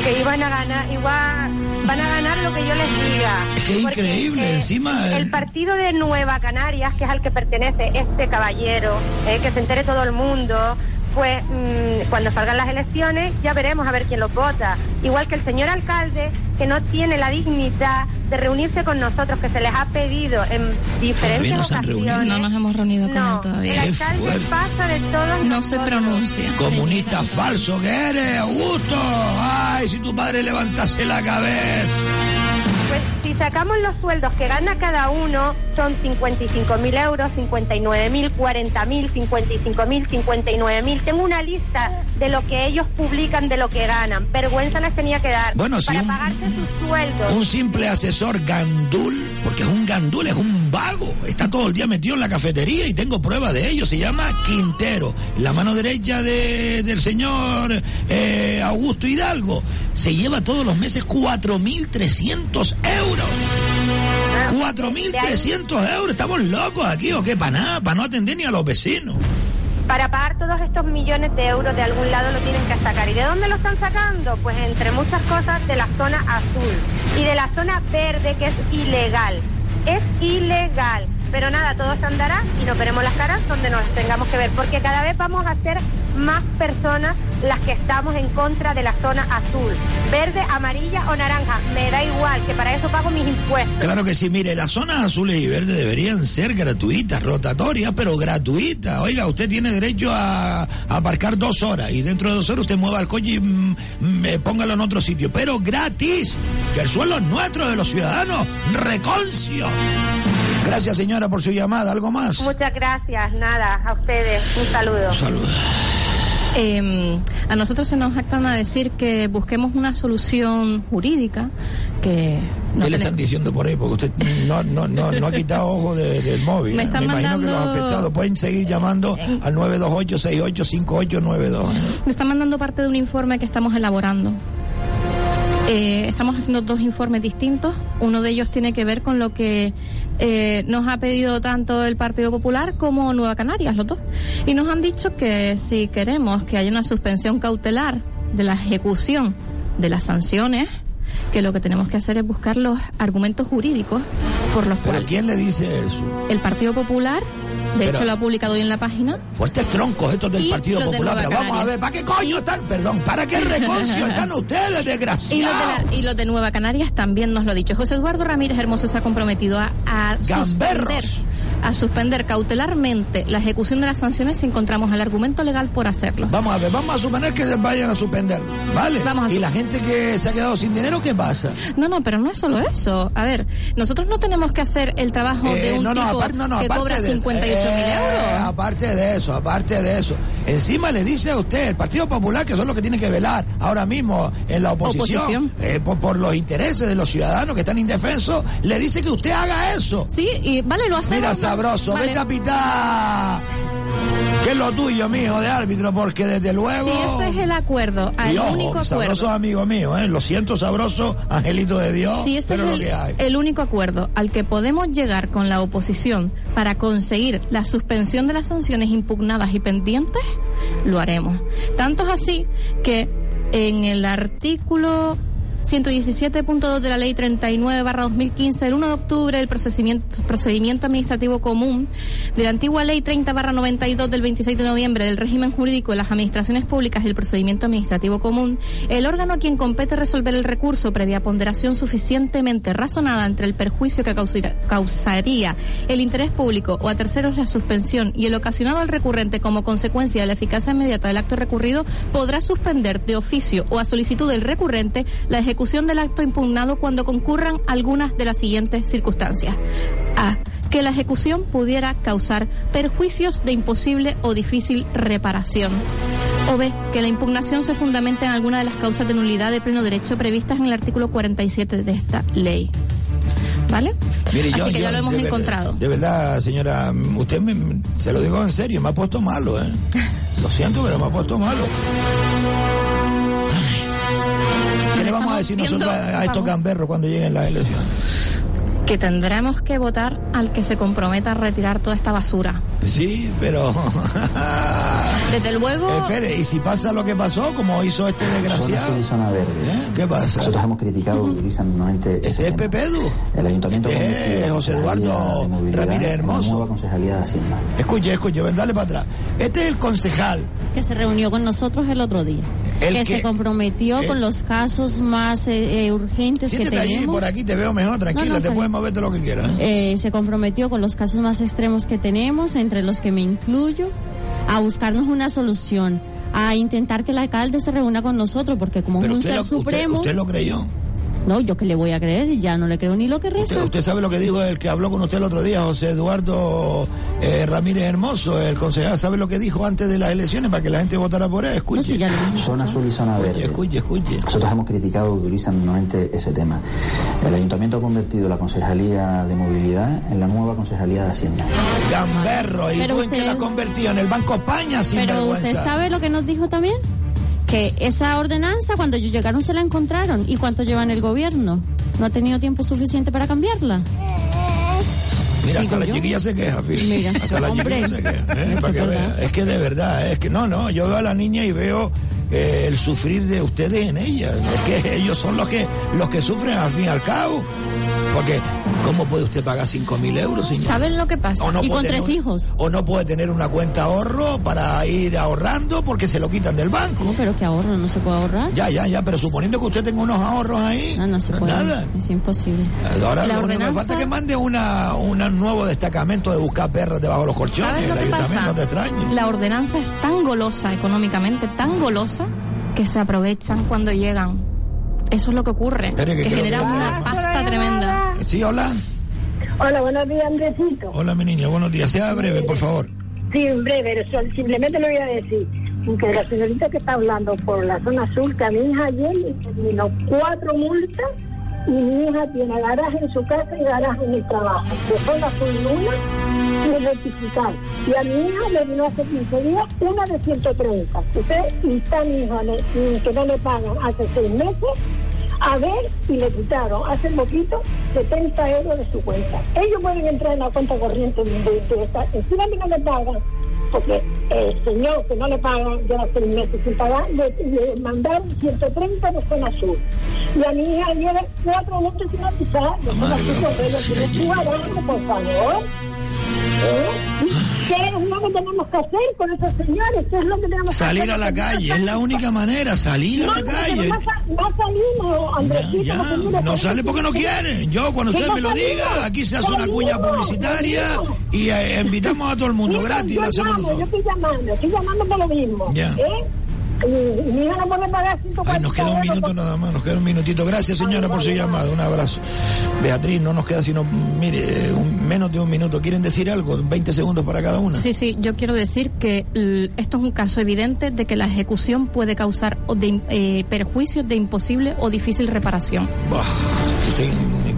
Que iban a ganar, igual van a ganar lo que yo les diga. Es que es Porque, increíble, eh, encima... El partido de Nueva Canarias, que es al que pertenece este caballero, eh, que se entere todo el mundo, pues mm, cuando salgan las elecciones ya veremos a ver quién los vota. Igual que el señor alcalde, que no tiene la dignidad de reunirse con nosotros, que se les ha pedido en diferentes ocasiones. No nos hemos reunido con No, él todavía. El alcalde pasa de todos No se pronuncia. Comunista falso que eres, Augusto. Ay, si tu padre levantase la cabeza. Pues si sacamos los sueldos que gana cada uno, son 55.000 euros, 59.000, 40.000, 55.000, 59.000. Tengo una lista de lo que ellos publican de lo que ganan. Vergüenza les tenía que dar. Bueno, Para un- pagarse sus sueldos. Un simple asesor gandul, gandul, es un vago. Está todo el día metido en la cafetería y tengo prueba de ello. Se llama Quintero. La mano derecha de- del señor eh, Augusto Hidalgo. Se lleva todos los meses 4.300 euros. Ah, 4.300 euros. ¿Estamos locos aquí o qué? Para nada, para no atender ni a los vecinos. Para pagar todos estos millones de euros de algún lado lo tienen que sacar. ¿Y de dónde lo están sacando? Pues entre muchas cosas de la zona azul y de la zona verde que es ilegal. Es ilegal. Pero nada, todo se andará y nos veremos las caras donde nos tengamos que ver. Porque cada vez vamos a ser más personas las que estamos en contra de la zona azul. Verde, amarilla o naranja. Me da igual, que para eso pago mis impuestos. Claro que sí, mire, las zonas azules y verdes deberían ser gratuitas, rotatorias, pero gratuitas. Oiga, usted tiene derecho a, a aparcar dos horas y dentro de dos horas usted mueva el coche y mm, mm, eh, póngalo en otro sitio, pero gratis, que el suelo es nuestro de los ciudadanos, reconcio. Gracias señora por su llamada, ¿algo más? Muchas gracias, nada, a ustedes. Un saludo. Saludos. Eh, a nosotros se nos actan a decir que busquemos una solución jurídica que no ¿Qué le están diciendo por ahí? Porque usted no, no, no, no ha quitado ojo de- del móvil. Me están imagino que los mandando- afectados pueden seguir llamando al 928-685892. ¿eh? Me está mandando parte de un informe que estamos elaborando. Eh, estamos haciendo dos informes distintos. Uno de ellos tiene que ver con lo que eh, nos ha pedido tanto el Partido Popular como Nueva Canarias, los dos. Y nos han dicho que si queremos que haya una suspensión cautelar de la ejecución de las sanciones, que lo que tenemos que hacer es buscar los argumentos jurídicos por los ¿Pero cuales quién le dice eso? el Partido Popular, de Pero- hecho lo ha publicado hoy en la página, Fuertes troncos estos del Y Partido Popular. Pero vamos a ver, ¿para qué coño están? Perdón, ¿para qué reconcio están *laughs* ustedes, Y los, desgraciados? de la- y los de Nueva Canarias también nos lo ha dicho. José Eduardo Ramírez Hermoso se ha comprometido a, a Gamberros. suspender a suspender cautelarmente la ejecución de las sanciones si encontramos el argumento legal por hacerlo. Vamos a ver, vamos a suponer que vayan a suspenderlo, ¿vale? Vamos a y la gente que se ha quedado sin dinero, ¿qué pasa? No, no, pero no es solo eso. A ver, nosotros no tenemos que hacer el trabajo de Eh, un no, no, tipo aparte, no, que cobra de 58 mil eh, euros. Aparte de eso, aparte de eso. Encima le dice a usted, el Partido Popular, que son los que tienen que velar ahora mismo en la oposición, Oposición. eh, por, por los intereses de los ciudadanos que están indefensos, le dice que usted haga eso. Sí, y vale, lo hacemos. Mira, sabroso, Vale. vete a pitar. Que es lo tuyo, mijo, de árbitro, porque desde luego. Si ese es el acuerdo, el Y ojo, único sabroso acuerdo. amigo mío, ¿eh? Lo siento, sabroso, angelito de Dios. Si ese pero es lo el, que hay. el único acuerdo al que podemos llegar con la oposición para conseguir la suspensión de las sanciones impugnadas y pendientes, lo haremos. Tanto es así que en el artículo 117.2 de la ley 39 barra 2015 del 1 de octubre del procedimiento, administrativo común de la antigua ley 30 barra 92 del 26 de noviembre del régimen jurídico de las administraciones públicas el procedimiento administrativo común, el órgano a quien compete resolver el recurso previa ponderación suficientemente razonada entre el perjuicio que causaría el interés público o a terceros la suspensión y el ocasionado al recurrente como consecuencia de la eficacia inmediata del acto recurrido podrá suspender de oficio o a solicitud del recurrente la ejecución del acto impugnado cuando concurran algunas de las siguientes circunstancias. A. Que la ejecución pudiera causar perjuicios de imposible o difícil reparación. O B. Que la impugnación se fundamente en alguna de las causas de nulidad de pleno derecho previstas en el artículo 47 de esta ley. ¿Vale? Mire, Así yo- que yo, ya lo hemos de encontrado. De verdad, señora, usted me, se lo digo en serio, me ha puesto malo, ¿eh? *laughs* Lo siento, pero me ha puesto malo. Decir nosotros a, a estos gamberros cuando lleguen las elecciones? Que tendremos que votar al que se comprometa a retirar toda esta basura. Sí, pero... *laughs* Desde luego. Espere, ¿y si pasa lo que pasó, como hizo este desgraciado? zona verde. ¿Eh? ¿Qué pasa? Nosotros hemos criticado durísimamente ese ¿Este es tema. Pepe Edu? El ayuntamiento Este es José Eduardo Ramírez Hermoso. nueva Concejalía de Hacienda. Escuche, escuche, ven, dale para atrás. Este es el concejal. que se reunió con nosotros el otro día. ¿El que se comprometió ¿El? con los casos más eh, eh, urgentes que Siéntate allí, tenemos. por aquí te veo mejor, tranquila, No, no, te puedes moverte lo que quieras. ¿eh? Eh, se comprometió con los casos más extremos que tenemos, entre los que me incluyo, a buscarnos una solución, a intentar que el alcalde se reúna con nosotros, porque como es Pero un usted ser lo, usted- supremo, usted lo creyó. No, yo que le voy a creer si ya no le creo ni lo que Usted, reza. usted sabe lo que dijo el que habló con usted el otro día, José Eduardo eh, Ramírez Hermoso, el concejal, ¿sabe lo que dijo antes de las elecciones para que la gente votara por él? Escuche. Zona azul y zona verde. Escuche, escuche. Nosotros hemos criticado durísimamente ese tema. El ayuntamiento ha convertido la Concejalía de Movilidad en la nueva Concejalía de Hacienda. Gamberro, ¿y Pero tú en qué usted- la has convertido? ¿En el Banco España? Sin Pero usted sabe lo que nos dijo también, que esa ordenanza cuando ellos llegaron se la encontraron. ¿Y cuánto lleva en el gobierno? ¿No ha tenido tiempo suficiente para cambiarla? Mira, hasta la yo. chiquilla se queja. Mira, hasta la hombre. chiquilla se queja. ¿eh? *laughs* Para que vea. Es que de verdad, es que no, no, yo veo a la niña y veo eh, el sufrir de ustedes en ella. Es que ellos son los que los que sufren al fin y al cabo. Porque, ¿cómo puede usted pagar cinco mil euros, señor? ¿Saben lo que pasa? No Y con tres un- hijos. O no puede tener una cuenta ahorro para ir ahorrando porque se lo quitan del banco. ¿Cómo? Pero que ahorro, no se puede ahorrar. Ya, ya, ya, pero suponiendo que usted tenga unos ahorros ahí, No, no se puede. nada. Es imposible. Ahora La lo único que ordenanza- falta es que mande una, una nuevo destacamento de buscar perros debajo de los colchones. ¿Sabes lo que pasa? no te. La ordenanza es tan golosa económicamente, tan golosa, que se aprovechan cuando llegan. Eso es lo que ocurre, Espere, que que genera que- una pasta tremenda. Sí, hola. Hola, buenos días, Andresito. Hola, mi niña, buenos días. Sea breve, por favor. Sí, en breve, simplemente le voy a decir que la señorita que está hablando por la zona sur, que a mi hija ayer le terminó cuatro multas y mi hija tiene garaje en su casa y garaje en el trabajo. De zona sur una y rectificar. Y a mi hija le vino hace 15 días una de 130. Usted y está mi hija le- que no le pagan hace seis meses a ver y le quitaron hace poquito 70 euros de su cuenta. Ellos pueden entrar en la cuenta corriente de, esta. Encima a mí no me pagan, porque el señor que no le pagan lleva seis meses sin pagar, le, le mandaron 130 de zona sur. Y a mi hija lleva cuatro meses sin avisar, porque ella tiene su garaje, por favor. ¿Eh? ¿Qué es lo que tenemos que hacer con esos señores? ¿Qué es lo que tenemos que Salir hacer? a la calle, es la única manera, salir a No, la porque calle. No, no salimos, Andresito. Ya, mira, no por sale porque no que- quieren. Yo, cuando que usted no me lo salimos, diga, aquí se hace una cuña publicitaria y eh, invitamos a todo el mundo gratis. Yo la llamo, yo estoy llamando, estoy llamando por lo mismo. Ya. ¿eh? Y, y mi hija no puede pagar 140 Ay, nos queda un minuto por- nada más, nos queda un minutito. Gracias, señora, por su llamada. Un abrazo. Beatriz, no nos queda sino, mire, un- menos de un minuto. ¿Quieren decir algo? 20 segundos para cada una. Sí, sí, yo quiero decir que esto es un caso evidente de que la ejecución puede causar de, eh, perjuicios de imposible o difícil reparación. Bah, usted,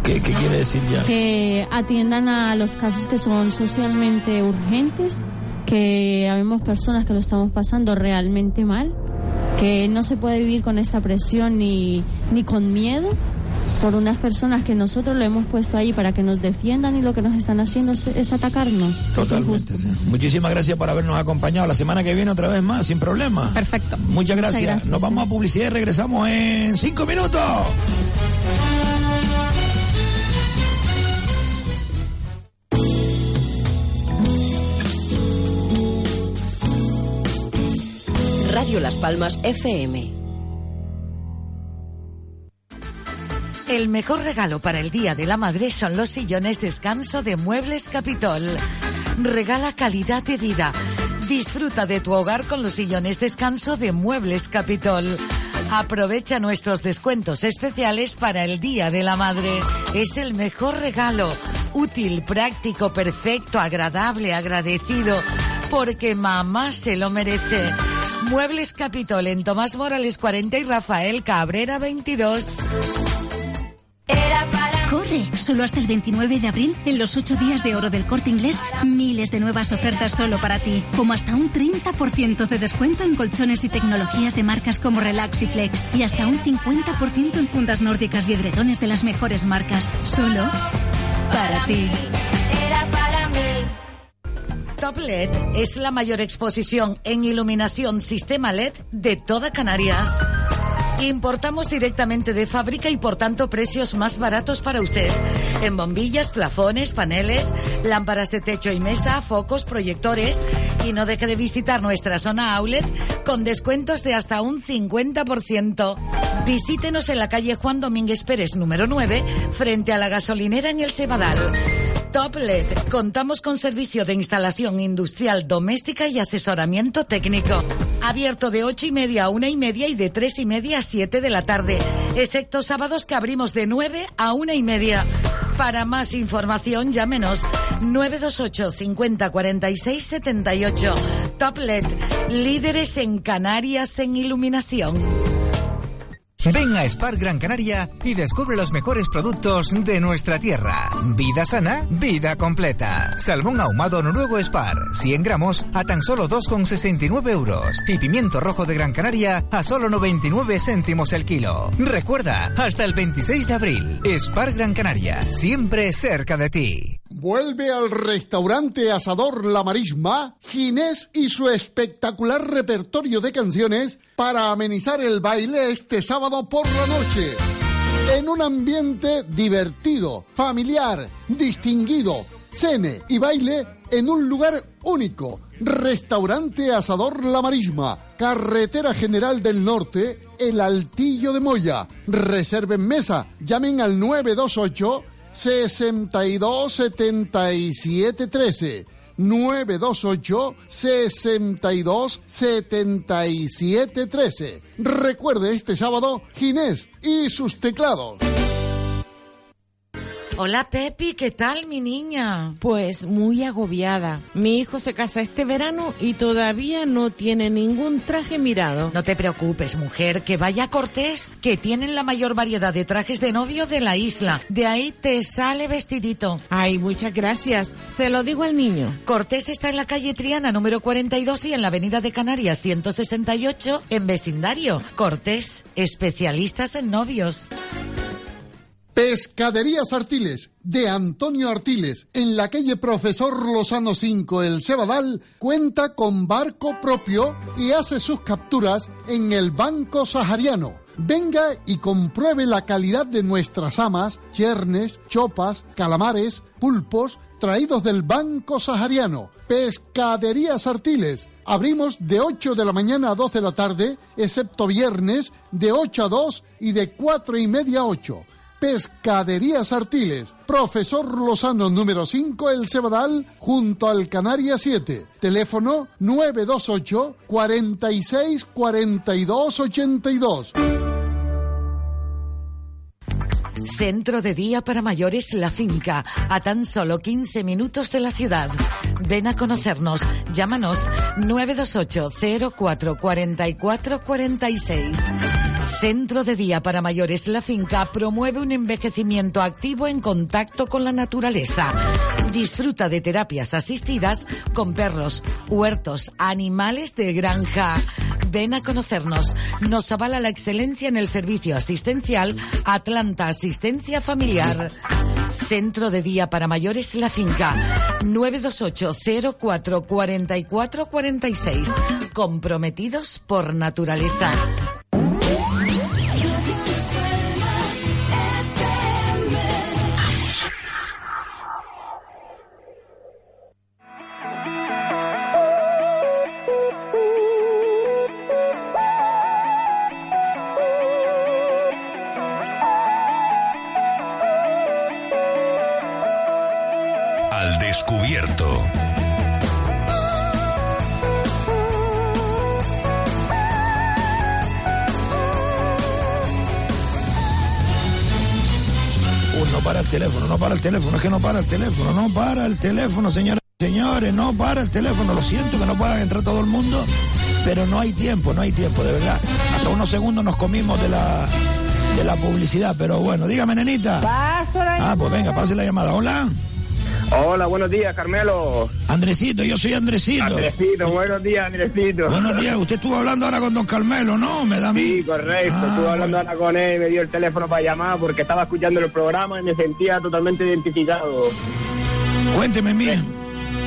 ¿qué, qué quiere decir ya? que atiendan a los casos que son socialmente urgentes, que habemos personas que lo estamos pasando realmente mal, que no se puede vivir con esta presión ni, ni con miedo por unas personas que nosotros lo hemos puesto ahí para que nos defiendan y lo que nos están haciendo es, es atacarnos. Es. Totalmente. sí. Muchísimas gracias por habernos acompañado. La semana que viene otra vez más, sin problema. Perfecto. Muchas gracias. Muchas gracias, Nos vamos a publicidad y regresamos en cinco minutos. Radio Las Palmas FM. El mejor regalo para el Día de la Madre son los sillones descanso de Muebles Capitol. Regala calidad de vida. Disfruta de tu hogar con los sillones descanso de Muebles Capitol. Aprovecha nuestros descuentos especiales para el Día de la Madre. Es el mejor regalo. Útil, práctico, perfecto, agradable, agradecido. Porque mamá se lo merece. Muebles Capitol en Tomás Morales 40 y Rafael Cabrera 22. Corre, solo hasta el 29 de abril, en los 8 días de oro del corte inglés, miles de nuevas ofertas solo para ti, como hasta un 30% de descuento en colchones y tecnologías de marcas como Relax y Flex, y hasta un 50% en fundas nórdicas y edredones de las mejores marcas, solo para ti. Top LED es la mayor exposición en iluminación sistema LED de toda Canarias. Importamos directamente de fábrica y por tanto precios más baratos para usted. En bombillas, plafones, paneles, lámparas de techo y mesa, focos, proyectores. Y no deje de visitar nuestra zona outlet con descuentos de hasta un 50%. Visítenos en la calle Juan Domínguez Pérez número 9 frente a la gasolinera en el Cebadal. Top LED. Contamos con servicio de instalación industrial doméstica y asesoramiento técnico. Abierto de ocho y media a una y media y de tres y media a siete de la tarde. Excepto sábados que abrimos de 9 a una y media. Para más información, llámenos 928 50 46 78. Top LED. Líderes en Canarias en iluminación. Ven a Spar Gran Canaria y descubre los mejores productos de nuestra tierra. Vida sana, vida completa. Salmón ahumado noruego Spar, 100 gramos a tan solo 2,69 euros. Y pimiento rojo de Gran Canaria a solo 99 céntimos el kilo. Recuerda, hasta el 26 de abril, Spar Gran Canaria, siempre cerca de ti. Vuelve al restaurante Asador La Marisma, Ginés y su espectacular repertorio de canciones para amenizar el baile este sábado por la noche. En un ambiente divertido, familiar, distinguido, cene y baile en un lugar único. Restaurante Asador La Marisma, Carretera General del Norte, El Altillo de Moya. Reserven mesa, llamen al 928 62 77 13 928 62 77 13 Recuerde este sábado Ginés y sus teclados. Hola Pepi, ¿qué tal mi niña? Pues muy agobiada. Mi hijo se casa este verano y todavía no tiene ningún traje mirado. No te preocupes, mujer, que vaya a Cortés, que tienen la mayor variedad de trajes de novio de la isla. De ahí te sale vestidito. Ay, muchas gracias. Se lo digo al niño. Cortés está en la calle Triana número 42 y en la avenida de Canarias 168 en vecindario. Cortés, especialistas en novios. Pescaderías Artiles de Antonio Artiles en la calle Profesor Lozano 5 El Cebadal cuenta con barco propio y hace sus capturas en el Banco Sahariano. Venga y compruebe la calidad de nuestras amas, chernes, chopas, calamares, pulpos, traídos del Banco Sahariano. Pescaderías Artiles. Abrimos de 8 de la mañana a 12 de la tarde, excepto viernes, de 8 a 2 y de 4 y media a 8. Pescaderías Artiles. Profesor Lozano número 5, El Cebadal, junto al Canaria 7. Teléfono 928 46 42 82. Centro de día para mayores La Finca, a tan solo 15 minutos de la ciudad. Ven a conocernos. Llámanos 928 04 44 46. Centro de Día para Mayores La Finca promueve un envejecimiento activo en contacto con la naturaleza. Disfruta de terapias asistidas con perros, huertos, animales de granja. Ven a conocernos. Nos avala la excelencia en el servicio asistencial Atlanta Asistencia Familiar. Centro de Día para Mayores La Finca. 928 04 44 46. Comprometidos por naturaleza. Descubierto. Uh, no para el teléfono, no para el teléfono, es que no para el teléfono, no para el teléfono, señores y señores, no para el teléfono, lo siento que no pueda entrar todo el mundo, pero no hay tiempo, no hay tiempo, de verdad. Hasta unos segundos nos comimos de la de la publicidad, pero bueno, dígame, nenita. Ah, pues venga, pase la llamada. Hola. Hola, buenos días, Carmelo. Andresito, yo soy Andresito. Andresito, buenos días, Andresito. Buenos días, usted estuvo hablando ahora con don Carmelo, ¿no? Me da mí. Sí, correcto. Ah, Estuve hablando ahora con él, me dio el teléfono para llamar porque estaba escuchando el programa y me sentía totalmente identificado. Cuénteme, mía.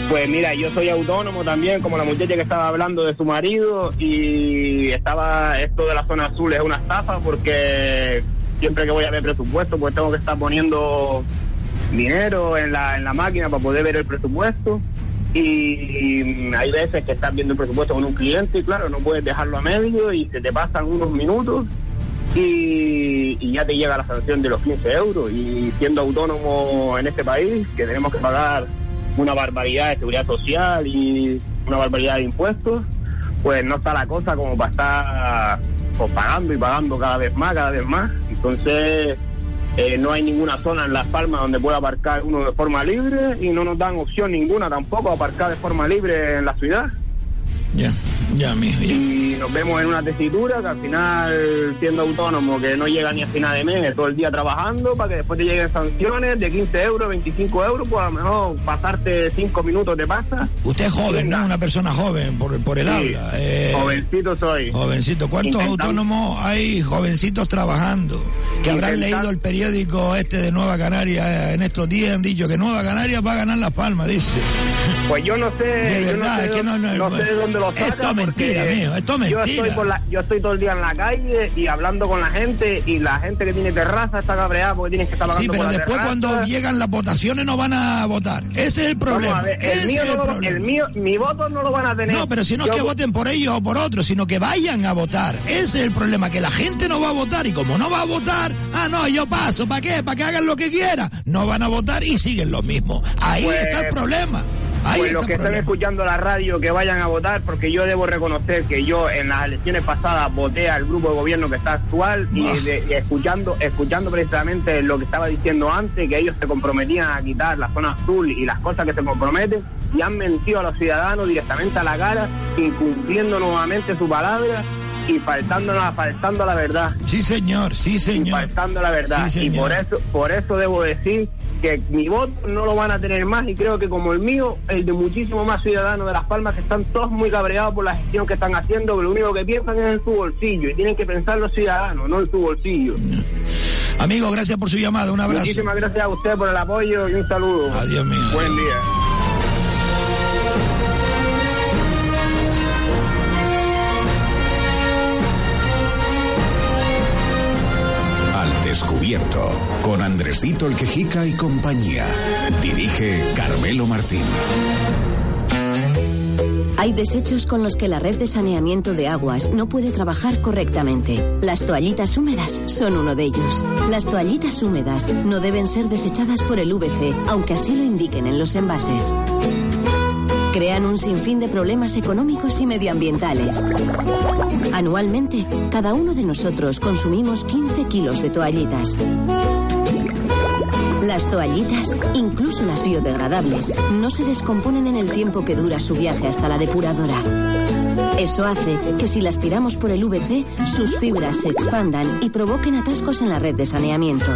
Pues mira, yo soy autónomo también, como la muchacha que estaba hablando de su marido y estaba, esto de la zona azul es una estafa porque siempre que voy a ver presupuesto pues tengo que estar poniendo dinero en la, en la máquina para poder ver el presupuesto y, hay veces que estás viendo el presupuesto con un cliente y claro, no puedes dejarlo a medio y se te pasan unos minutos y, y ya te llega la sanción de los 15 euros y siendo autónomo en este país que tenemos que pagar una barbaridad de seguridad social y una barbaridad de impuestos, pues no está la cosa como para estar pues, pagando y pagando cada vez más, cada vez más. Entonces, eh, no hay ninguna zona en Las Palmas donde pueda aparcar uno de forma libre y no nos dan opción ninguna tampoco a aparcar de forma libre en la ciudad. Ya, ya, mijo, ya. Y nos vemos en una tesitura que al final, siendo autónomo, que no llega ni a final de mes, todo el día trabajando para que después te lleguen sanciones de 15 euros, 25 euros, pues a lo mejor pasarte 5 minutos te pasa. Usted es joven, ¿no? Una persona joven por, por el Sí, habla. eh, Jovencito soy. Jovencito, ¿cuántos Intentando- autónomos hay jovencitos trabajando? Que habrán leído el periódico este de Nueva Canaria eh, en estos días, han dicho que Nueva Canaria va a ganar Las Palmas, dice. *laughs* Pues yo no sé, De yo no sé, es que no- no- no sé de dónde lo saca. Esto es mentira, mío, esto es Yo mentira. estoy, por la- yo estoy todo el día en la calle y hablando con la gente y la gente que tiene terraza está cabreada porque tiene que estar pagando Sí, pero por la después terraza. cuando llegan las votaciones no van a votar. Ese es el problema. Ese el mío, es el lo- problema. el mío, mi voto no lo van a tener. No, pero si no es Yo- que voten por ellos o por otros, sino que vayan a votar. Ese es el problema, que la gente no va a votar y como no va a votar, ah, no, yo paso, ¿para qué? Para que hagan lo que quieran. No van a votar y siguen lo mismo. Ahí Pues- está el problema. Ahí Pues los que problema. escuchando la radio que vayan a votar, porque yo debo reconocer que yo en las elecciones pasadas voté al grupo de gobierno que está actual y, de- y escuchando escuchando precisamente lo que estaba diciendo antes, que ellos se comprometían a quitar la zona azul y las cosas que se comprometen, y han mentido a los ciudadanos directamente a la cara, incumpliendo nuevamente su palabra y faltando, faltando la verdad. Sí, señor, sí, señor. Y faltando la verdad. Sí, y por eso, por eso debo decir que mi voto no lo van a tener más y creo que como el mío, el de muchísimos más ciudadanos de Las Palmas que están todos muy cabreados por la gestión que están haciendo, que lo único que piensan es en su bolsillo y tienen que pensar los ciudadanos, no en su bolsillo. Amigo, gracias por su llamada. Un abrazo. Muchísimas gracias a usted por el apoyo y un saludo. Adiós mío. Buen día. Descubierto con Andresito el Quejica y compañía. Dirige Carmelo Martín. Hay desechos con los que la red de saneamiento de aguas no puede trabajar correctamente. Las toallitas húmedas son uno de ellos. Las toallitas húmedas no deben ser desechadas por el VC, aunque así lo indiquen en los envases. Crean un sinfín de problemas económicos y medioambientales. Anualmente, cada uno de nosotros consumimos 15 kilos de toallitas. Las toallitas, incluso las biodegradables, no se descomponen en el tiempo que dura su viaje hasta la depuradora. Eso hace que si las tiramos por el VC, sus fibras se expandan y provoquen atascos en la red de saneamiento.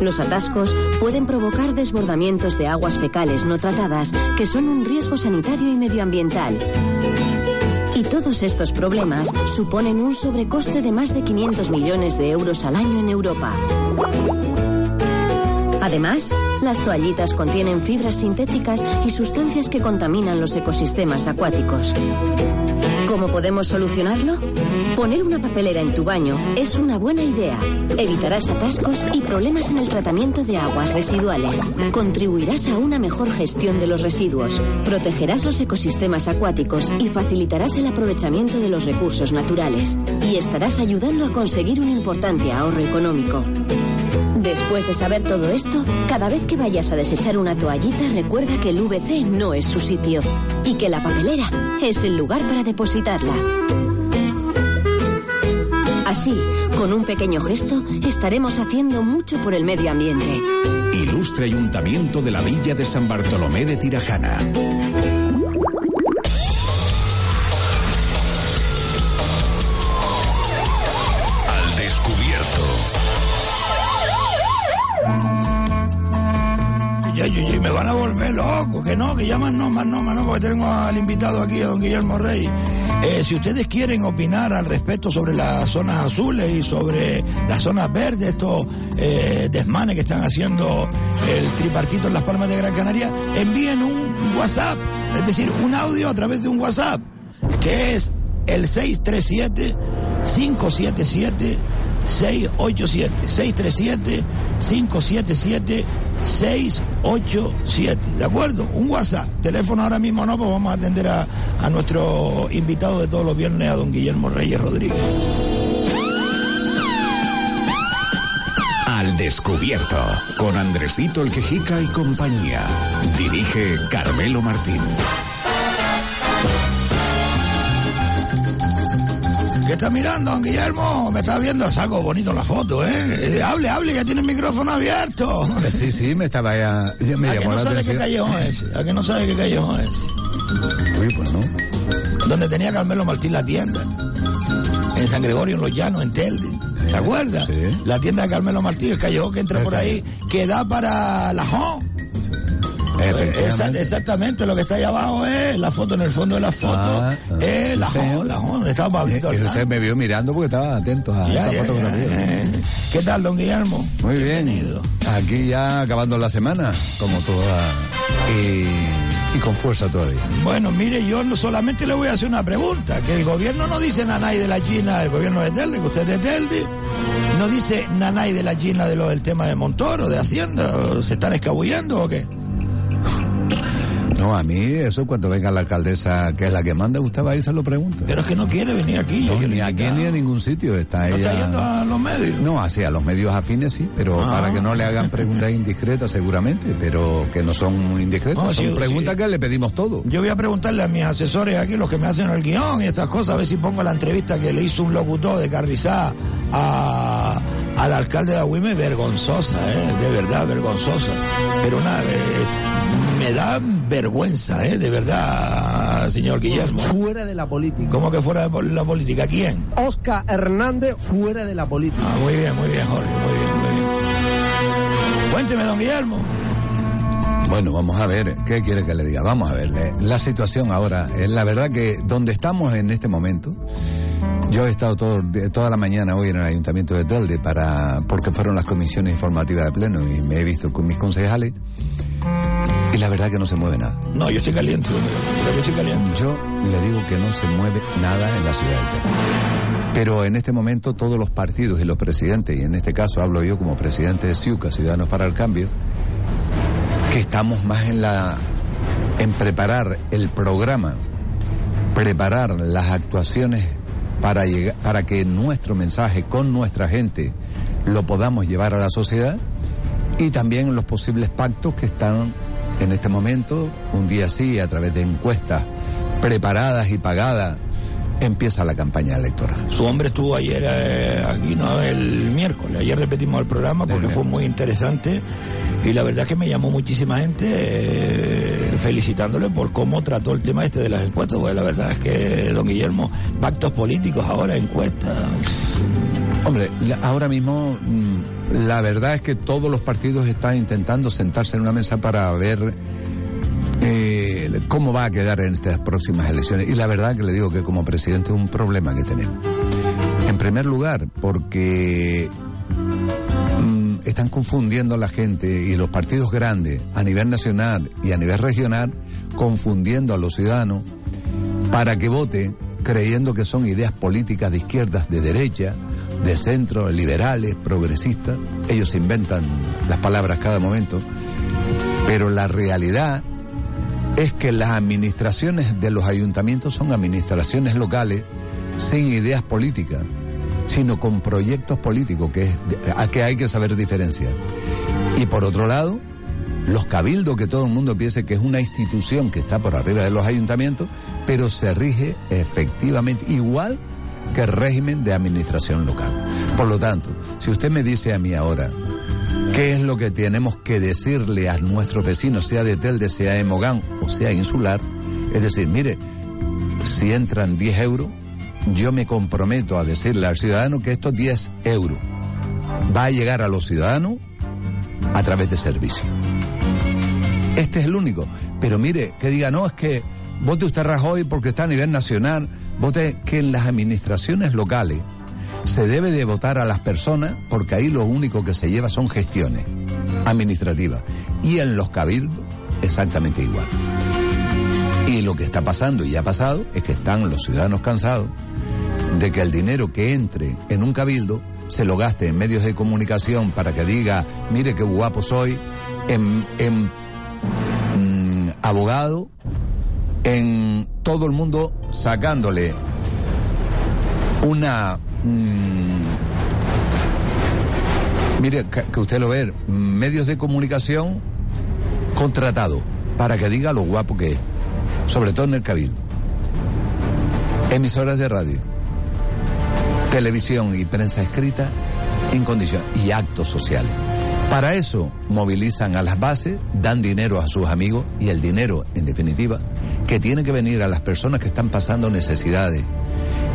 Los atascos pueden provocar desbordamientos de aguas fecales no tratadas que son un riesgo sanitario y medioambiental. Y todos estos problemas suponen un sobrecoste de más de 500 millones de euros al año en Europa. Además, las toallitas contienen fibras sintéticas y sustancias que contaminan los ecosistemas acuáticos. ¿Cómo podemos solucionarlo? Poner una papelera en tu baño es una buena idea. Evitarás atascos y problemas en el tratamiento de aguas residuales. Contribuirás a una mejor gestión de los residuos. Protegerás los ecosistemas acuáticos y facilitarás el aprovechamiento de los recursos naturales. Y estarás ayudando a conseguir un importante ahorro económico. Después de saber todo esto, cada vez que vayas a desechar una toallita, recuerda que el VC no es su sitio y que la papelera es el lugar para depositarla. Así, con un pequeño gesto, estaremos haciendo mucho por el medio ambiente. Ilustre Ayuntamiento de la Villa de San Bartolomé de Tirajana. Loco, que no, que ya más no, más no, porque tengo al invitado aquí, don Guillermo Rey. Eh, si ustedes quieren opinar al respecto sobre las zonas azules y sobre las zonas verdes, estos eh, desmanes que están haciendo el tripartito en las Palmas de Gran Canaria, envíen un WhatsApp, es decir, un audio a través de un WhatsApp, que es el 637 577 687 637 577 687 ¿de acuerdo? un WhatsApp teléfono ahora mismo no pues vamos a atender a, a nuestro invitado de todos los viernes a don Guillermo Reyes Rodríguez Al descubierto con Andresito el Quejica y compañía. Dirige Carmelo Martín. ¿Qué está mirando, don Guillermo? Me está viendo, saco bonito la foto, ¿eh? Eh, Hable, hable, ya tiene el micrófono abierto. Sí, sí, me estaba ya. ya me ¿A que llamó no la sabe qué callejón es? ¿A que no sabe qué callejón es? Uy, pues no. Donde tenía Carmelo Martín la tienda. En San Gregorio, en Los Llanos, en Telde. ¿Se acuerda? La tienda de Carmelo Martín, el callejón que entra por ahí, que da para la JON. Efectivamente. exactamente, lo que está ahí abajo es la foto, en el fondo de la foto, Ah, ah, es la JON, la donde estaba Pablito Y Alcántara. usted me vio mirando porque estaba atento a Ya, esa ya, fotografía. ya, ¿Qué tal, don Guillermo? Muy bien. Aquí ya acabando la semana, como toda. Y, y con fuerza todavía. Bueno, mire, yo no solamente le voy a hacer una pregunta, que el gobierno no dice nanay de la China, el gobierno de Telde, que usted es de Telde, no dice nanay de la China de lo del tema de Montoro, de Hacienda, ¿o ¿se están escabullendo o qué? No, a mí eso cuando venga la alcaldesa, que es la que manda, va y se lo pregunta. Pero es que no quiere venir aquí. No, ni aquí ni a ningún sitio. Está ¿No ella... está yendo a los medios? No, así a los medios afines sí, pero Ah. para que no le hagan preguntas indiscretas seguramente, pero que no son muy indiscretas, No, son sí, preguntas que le pedimos todo. Yo voy a preguntarle a mis asesores aquí, los que me hacen el guion y estas cosas, a ver si pongo la entrevista que le hizo un locutor de Carrizá a, al alcalde de Agüime, vergonzosa, ¿eh? de verdad, vergonzosa. Pero una, eh, me da vergüenza, ¿eh? de verdad, señor Guillermo. Fuera de la política. ¿Cómo que fuera de la política? ¿Quién? Oscar Hernández fuera de la política. Ah, muy bien, muy bien, Jorge, muy bien, muy bien. Cuénteme, don Guillermo. Bueno, vamos a ver, ¿qué quiere que le diga? Vamos a ver, la situación ahora, es la verdad que donde estamos en este momento, yo he estado todo, de- toda la mañana hoy en el Ayuntamiento de Telde para, porque fueron las comisiones informativas de pleno y me he visto con mis concejales. Y la verdad que no se mueve nada. No, yo estoy caliente, yo estoy caliente. Yo le digo que no se mueve nada en la ciudad eterna. Pero en este momento todos los partidos y los presidentes, y en este caso hablo yo como presidente de Ciuca, Ciudadanos para el Cambio, que estamos más en la en preparar el programa, preparar las actuaciones para llegar, para que nuestro mensaje con nuestra gente lo podamos llevar a la sociedad y también los posibles pactos que están en este momento, un día sí, a través de encuestas preparadas y pagadas, empieza la campaña electoral. Su hombre estuvo ayer eh, aquí, no el miércoles. Ayer repetimos el programa porque fue muy interesante y la verdad es que me llamó muchísima gente eh, felicitándole por cómo trató el tema este de las encuestas. Porque la verdad es que, don Guillermo, pactos políticos ahora, encuestas. Hombre, ahora mismo mm, la verdad es que todos los partidos están intentando sentarse en una mesa para ver eh, cómo va a quedar en estas próximas elecciones. Y la verdad que le digo que como presidente es un problema que tenemos. En primer lugar, porque están confundiendo a la gente y los partidos grandes a nivel nacional y a nivel regional, confundiendo a los ciudadanos para que vote creyendo que son ideas políticas de izquierdas, de derecha, de centro, liberales, progresistas. Ellos inventan las palabras cada momento. Pero la realidad es que las administraciones de los ayuntamientos son administraciones locales sin ideas políticas, sino con proyectos políticos que, es, a que hay que saber diferenciar. Y por otro lado, los cabildos, que todo el mundo piense que es una institución que está por arriba de los ayuntamientos, pero se rige efectivamente igual que el régimen de administración local. Por lo tanto, si usted me dice a mí ahora qué es lo que tenemos que decirle a nuestros vecinos, sea de Telde, sea de Mogán o sea insular, es decir, mire, si entran 10 euros, yo me comprometo a decirle al ciudadano que estos 10 euros va a llegar a los ciudadanos a través de servicios. Este es el único. Pero mire, que diga, no, es que vote usted Rajoy porque está a nivel nacional, vote que en las administraciones locales se debe de votar a las personas porque ahí lo único que se lleva son gestiones administrativas. Y en los cabildos exactamente igual. Y lo que está pasando y ha pasado es que están los ciudadanos cansados de que el dinero que entre en un cabildo se lo gaste en medios de comunicación para que diga, mire qué guapo soy, en, en mm, abogado, en todo el mundo sacándole una... mm, mire, que, usted lo ve, medios de comunicación contratados para que diga lo guapo que es, sobre todo en el cabildo. Emisoras de radio, televisión y prensa escrita en condición y actos sociales. Para eso movilizan a las bases, dan dinero a sus amigos y el dinero, en definitiva, que tiene que venir a las personas que están pasando necesidades,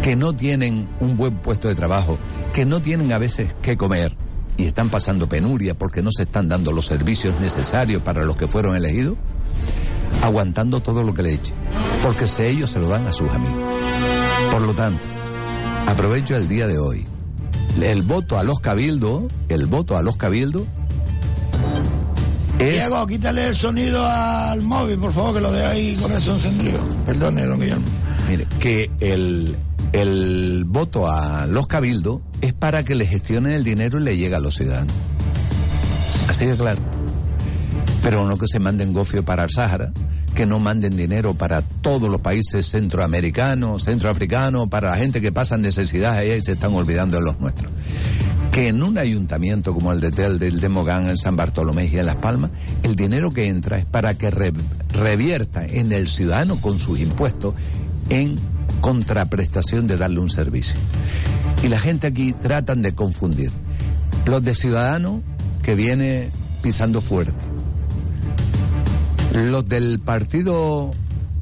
que no tienen un buen puesto de trabajo, que no tienen a veces qué comer y están pasando penuria porque no se están dando los servicios necesarios para los que fueron elegidos, aguantando todo lo que le eche, porque si ellos se lo dan a sus amigos. Por lo tanto, aprovecho el día de hoy. El voto a los cabildos, el voto a los cabildos es Diego, quítale el sonido al móvil, por favor, que lo de ahí con eso encendido. Perdone, don Guillermo. Mire, que el, el voto a los cabildos es para que le gestionen el dinero y le llegue a los ciudadanos. Así de claro. Pero no que se manden gofio para el Sáhara, que no manden dinero para todos los países centroamericanos, centroafricanos, para la gente que pasa necesidades allá y se están olvidando de los nuestros. Que en un ayuntamiento como el de Tel, del de Mogán, en San Bartolomé y en Las Palmas, el dinero que entra es para que re- revierta en el ciudadano con sus impuestos en contraprestación de darle un servicio. Y la gente aquí tratan de confundir. Los de ciudadanos que viene pisando fuerte. Los del partido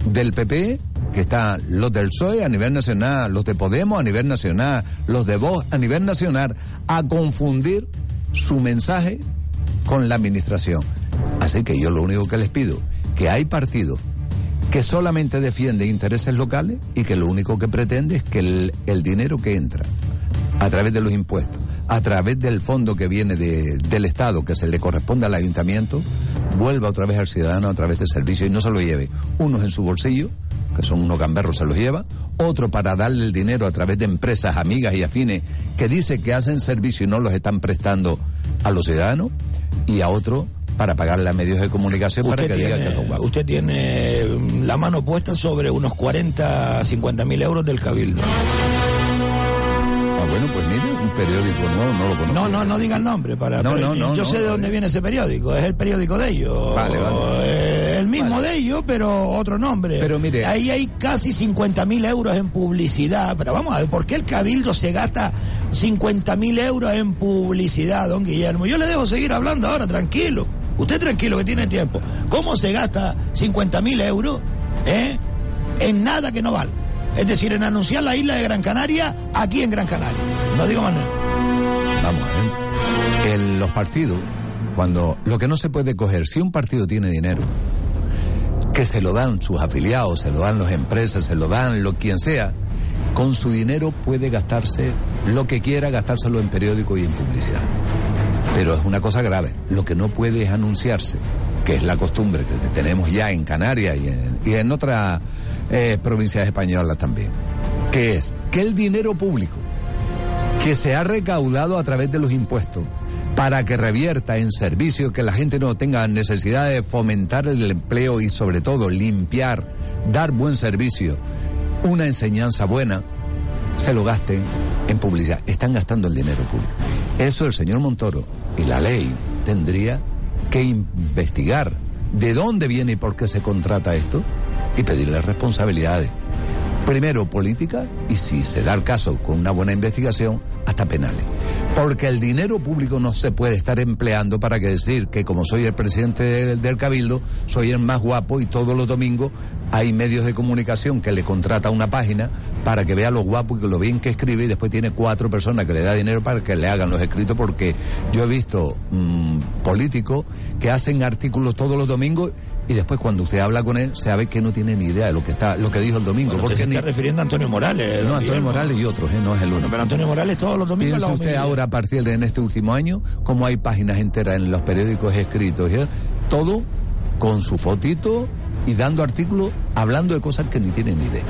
del PP, que están los del PSOE a nivel nacional, los de Podemos a nivel nacional, los de Vox a nivel nacional, a confundir su mensaje con la administración. Así que yo lo único que les pido, que hay partidos que solamente defienden intereses locales y que lo único que pretende es que el, el dinero que entra a través de los impuestos, a través del fondo que viene de- del Estado, que se le corresponde al ayuntamiento, vuelva otra vez al ciudadano a través del servicio y no se lo lleve. Unos en su bolsillo, que son unos gamberros, se los lleva, otro para darle el dinero a través de empresas amigas y afines que dice que hacen servicio y no los están prestando a los ciudadanos, y a otro para pagarle a medios de comunicación para que diga que es guapo. usted tiene mm, la mano puesta sobre unos 40, 50 mil euros del cabildo. Bueno, pues mire, un periódico nuevo, no lo conozco. No, no, no diga el nombre. Para, No, no, no, Yo sé de dónde viene ese periódico. Es el periódico de ellos. Vale, vale. Eh, el mismo de ellos, pero otro nombre. Pero mire- Ahí hay casi 50 mil euros en publicidad. Pero vamos a ver, ¿por qué el cabildo se gasta 50 mil euros en publicidad, don Guillermo? Yo le dejo seguir hablando ahora, tranquilo. Usted tranquilo, que tiene tiempo. ¿Cómo se gasta 50 mil euros eh, en nada que no vale? Es decir, en anunciar la isla de Gran Canaria aquí en Gran Canaria. No digo más nada. Vamos a ver. En los partidos, cuando lo que no se puede coger, si un partido tiene dinero, que se lo dan sus afiliados, se lo dan las empresas, se lo dan lo quien sea, con su dinero puede gastarse lo que quiera, gastárselo en periódico y en publicidad. Pero es una cosa grave. Lo que no puede es anunciarse, que es la costumbre que tenemos ya en Canarias y en, y en otras eh, provincias españolas también, que es que el dinero público que se ha recaudado a través de los impuestos para que revierta en servicios que la gente no tenga necesidad de fomentar el empleo y sobre todo limpiar, dar buen servicio, una enseñanza buena, se lo gasten en publicidad. Están gastando el dinero público. Eso el señor Montoro y la ley tendría que investigar de dónde viene y por qué se contrata esto y pedirle responsabilidades. Primero política y si se da el caso con una buena investigación, hasta penales. Porque el dinero público no se puede estar empleando para que decir que como soy el presidente del, del Cabildo, soy el más guapo y todos los domingos hay medios de comunicación que le contrata una página para que vea lo guapo y lo bien que escribe y después tiene cuatro personas que le da dinero para que le hagan los escritos porque yo he visto mm, políticos que hacen artículos todos los domingos y después cuando usted habla con él sabe que no tiene ni idea de lo que está lo que dijo el domingo Bueno, porque se ni- está refiriendo a Antonio Morales. no, Antonio. Morales y otros, ¿eh? no es el único. Pero Antonio Morales todos los domingos Piense usted ahora a partir de en este último año, como hay páginas enteras en los periódicos escritos, ¿eh? todo con su fotito y dando artículos hablando de cosas que ni tienen ni idea.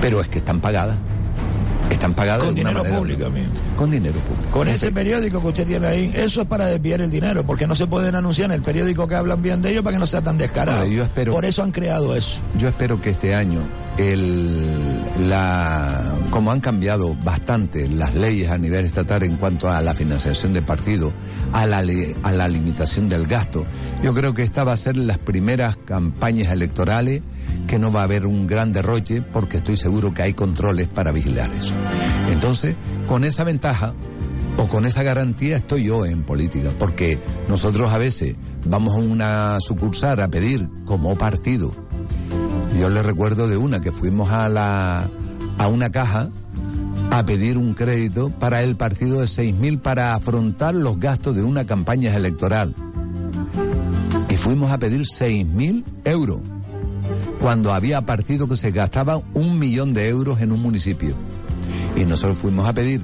Pero es que están pagadas. Están pagadas Con de dinero manera público, amigo. Con dinero público. Con ese periódico que usted tiene ahí, eso es para desviar el dinero, porque no se pueden anunciar en el periódico que hablan bien de ellos para que no sea tan descarado. Bueno, yo espero- Por eso han creado eso. Yo espero que este año el, la, como han cambiado bastante las leyes a nivel estatal en cuanto a la financiación de partidos, a la, a la limitación del gasto, yo creo que esta va a ser las primeras campañas electorales que no va a haber un gran derroche porque estoy seguro que hay controles para vigilar eso. Entonces, con esa ventaja, o con esa garantía estoy yo en política, porque nosotros a veces vamos a una sucursal a pedir como partido. Yo le recuerdo de una que fuimos a la a una caja a pedir un crédito para el partido de 6.000 para afrontar los gastos de una campaña electoral. Y fuimos a pedir 6.000 euros cuando había partido que se gastaba un millón de euros en un municipio. Y nosotros fuimos a pedir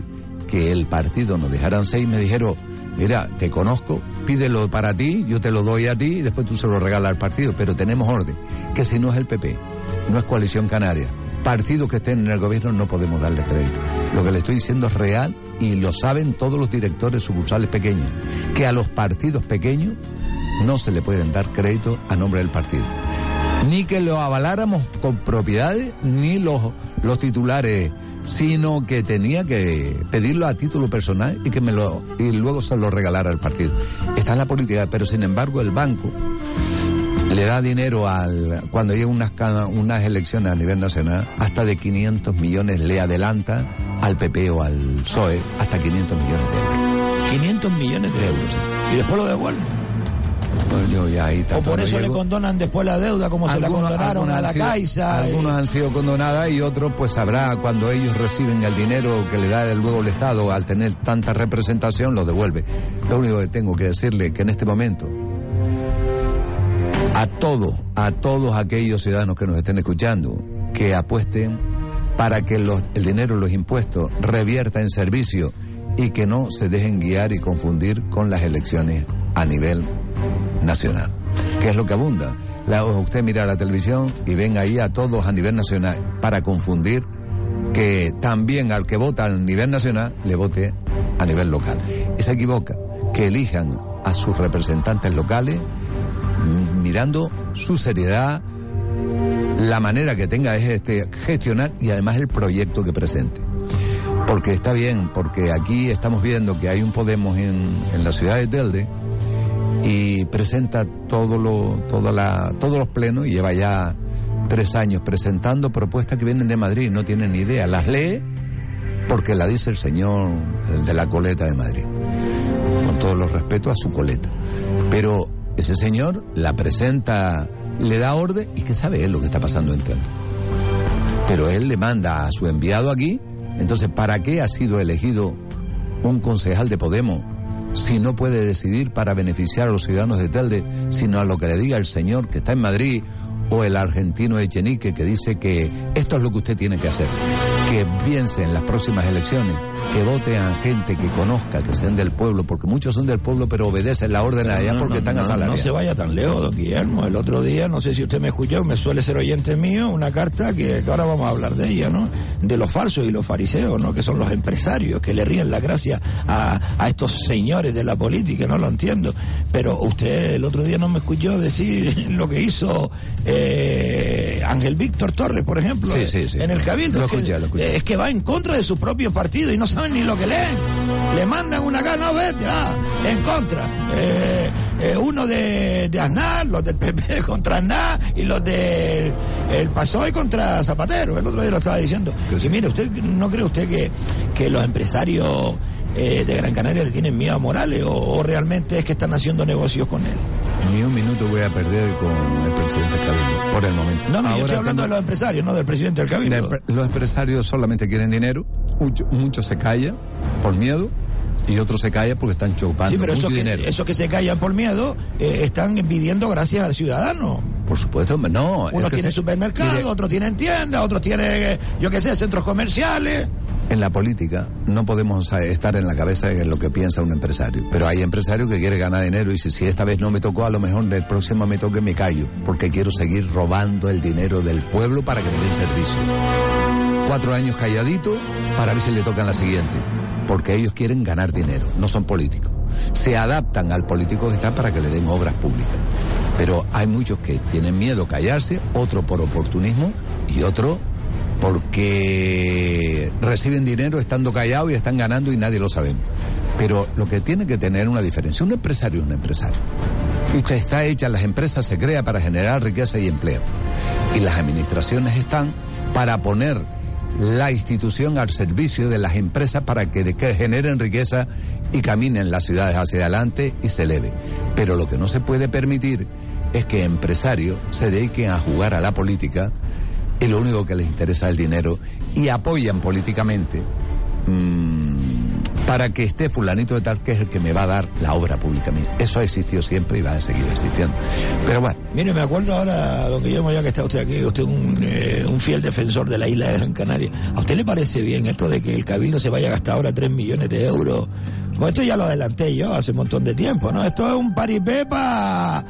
que el partido nos dejaran seis, me dijeron, mira, te conozco, pídelo para ti, yo te lo doy a ti y después tú se lo regalas al partido, pero tenemos orden, que si no es el PP, no es Coalición Canaria, partidos que estén en el gobierno no podemos darle crédito. Lo que le estoy diciendo es real y lo saben todos los directores sucursales pequeños, que a los partidos pequeños no se le pueden dar crédito a nombre del partido ni que lo avaláramos con propiedades, ni los, los titulares, sino que tenía que pedirlo a título personal y que me lo y luego se lo regalara al partido. Está en la política, pero sin embargo el banco le da dinero al cuando llega unas unas elecciones a nivel nacional hasta de 500 millones le adelanta al PP o al PSOE hasta 500 millones de euros. 500 millones de euros. Y después lo devuelven. Pues yo ya ahí O por eso le condonan después la deuda, como se la condonaron a la sido- Caixa. y- Algunos han sido condonadas y otros pues sabrá cuando ellos reciben el dinero que le da el- luego el Estado al tener tanta representación lo devuelve. Lo único que tengo que decirle que en este momento a todos, a todos aquellos ciudadanos que nos estén escuchando, que apuesten para que el dinero, los impuestos revierta en servicio y que no se dejen guiar y confundir con las elecciones a nivel nacional. que es lo que abunda. La- usted mira la televisión y ven ahí a todos a nivel nacional para confundir que también al que vota a nivel nacional le vote a nivel local. Y se equivoca, que elijan a sus representantes locales m- mirando su seriedad, la manera que tenga este, gestionar y además el proyecto que presente. Porque está bien, porque aquí estamos viendo que hay un Podemos en, en la ciudad de Telde y presenta todo lo, todos los plenos y lleva ya tres años presentando propuestas que vienen de Madrid, no tienen ni idea. Las lee porque la dice el señor el de la coleta de Madrid. Con todos los respetos a su coleta. Pero ese señor la presenta, le da orden y que sabe él lo que está pasando en Telde. Pero él le manda a su enviado aquí. Entonces, ¿para qué ha sido elegido un concejal de Podemos si no puede decidir para beneficiar a los ciudadanos de Telde, sino a lo que le diga el señor que está en Madrid o el argentino Echenique que dice que esto es lo que usted tiene que hacer, que piense en las próximas elecciones, que vote a gente que conozca, que sean del pueblo, porque muchos son del pueblo pero obedecen la orden allá No, porque no, están asalariados. No se vaya tan lejos, don Guillermo. El otro día, no sé si usted me escuchó, me suele ser oyente mío, una carta que, que ahora vamos a hablar de ella, ¿no? De los falsos y los fariseos, ¿no? Que son los empresarios que le ríen la gracia a, a estos señores de la política, no lo entiendo. Pero usted el otro día no me escuchó decir *laughs* lo que hizo eh, Ángel Víctor Torres, por ejemplo, Sí, sí, sí. en el Cabildo. Lo escuché, lo escuché. Es que va en contra de su propio partido y no saben ni lo que leen. Le mandan una gana, vete, ah, en contra. Eh, eh, uno de, de Aznar, los del PP *laughs* contra Aznar y los del el PSOE contra Zapatero. El otro día lo estaba diciendo. Y mire, usted no cree usted que, que los empresarios eh, de Gran Canaria le tienen miedo a Morales o, o realmente es que están haciendo negocios con él. Ni un minuto voy a perder con el presidente Cabildo, por el momento. No, no, yo Ahora estoy hablando de los empresarios, no del presidente del Cabildo. Los empresarios solamente quieren dinero, mucho- muchos se callan por miedo y otros se callan porque están chupando Sí, pero mucho esos que, dinero. esos que se callan por miedo eh, están pidiendo gracias al ciudadano. Por supuesto, no. Unos tienen se- supermercados, otros tienen tiendas, otros tienen, eh, yo qué sé, centros comerciales. En la política no podemos estar en la cabeza de lo que piensa un empresario, pero hay empresarios que quieren ganar dinero y si, si esta vez no me tocó, a lo mejor del próximo me toque me callo, porque quiero seguir robando el dinero del pueblo para que me den servicio. Cuatro años calladito para ver si le tocan la siguiente, porque ellos quieren ganar dinero, no son políticos. Se adaptan al político que está para que le den obras públicas. Pero hay muchos que tienen miedo callarse, otro por oportunismo y otro porque reciben dinero estando callados y están ganando y nadie lo sabe. Pero lo que tiene que tener una diferencia, un empresario es un empresario. Que está hecha, las empresas se crea para generar riqueza y empleo. Y las administraciones están para poner la institución al servicio de las empresas para que, que generen riqueza y caminen las ciudades hacia adelante y se eleve. Pero lo que no se puede permitir es que empresarios se dediquen a jugar a la política y lo único que les interesa es el dinero y apoyan políticamente mm, para que esté fulanito de tal que es el que me va a dar la obra pública a mí. Eso ha existido siempre y va a seguir existiendo. Pero bueno, Mire, me acuerdo ahora, don Guillermo, ya que está usted aquí, usted es un, eh, un fiel defensor de la isla de Gran Canaria. ¿A usted le parece bien esto de que el Cabildo se vaya a gastar ahora 3 millones de euros? Pues esto ya lo adelanté yo hace un montón de tiempo, ¿no? Esto es un paripé para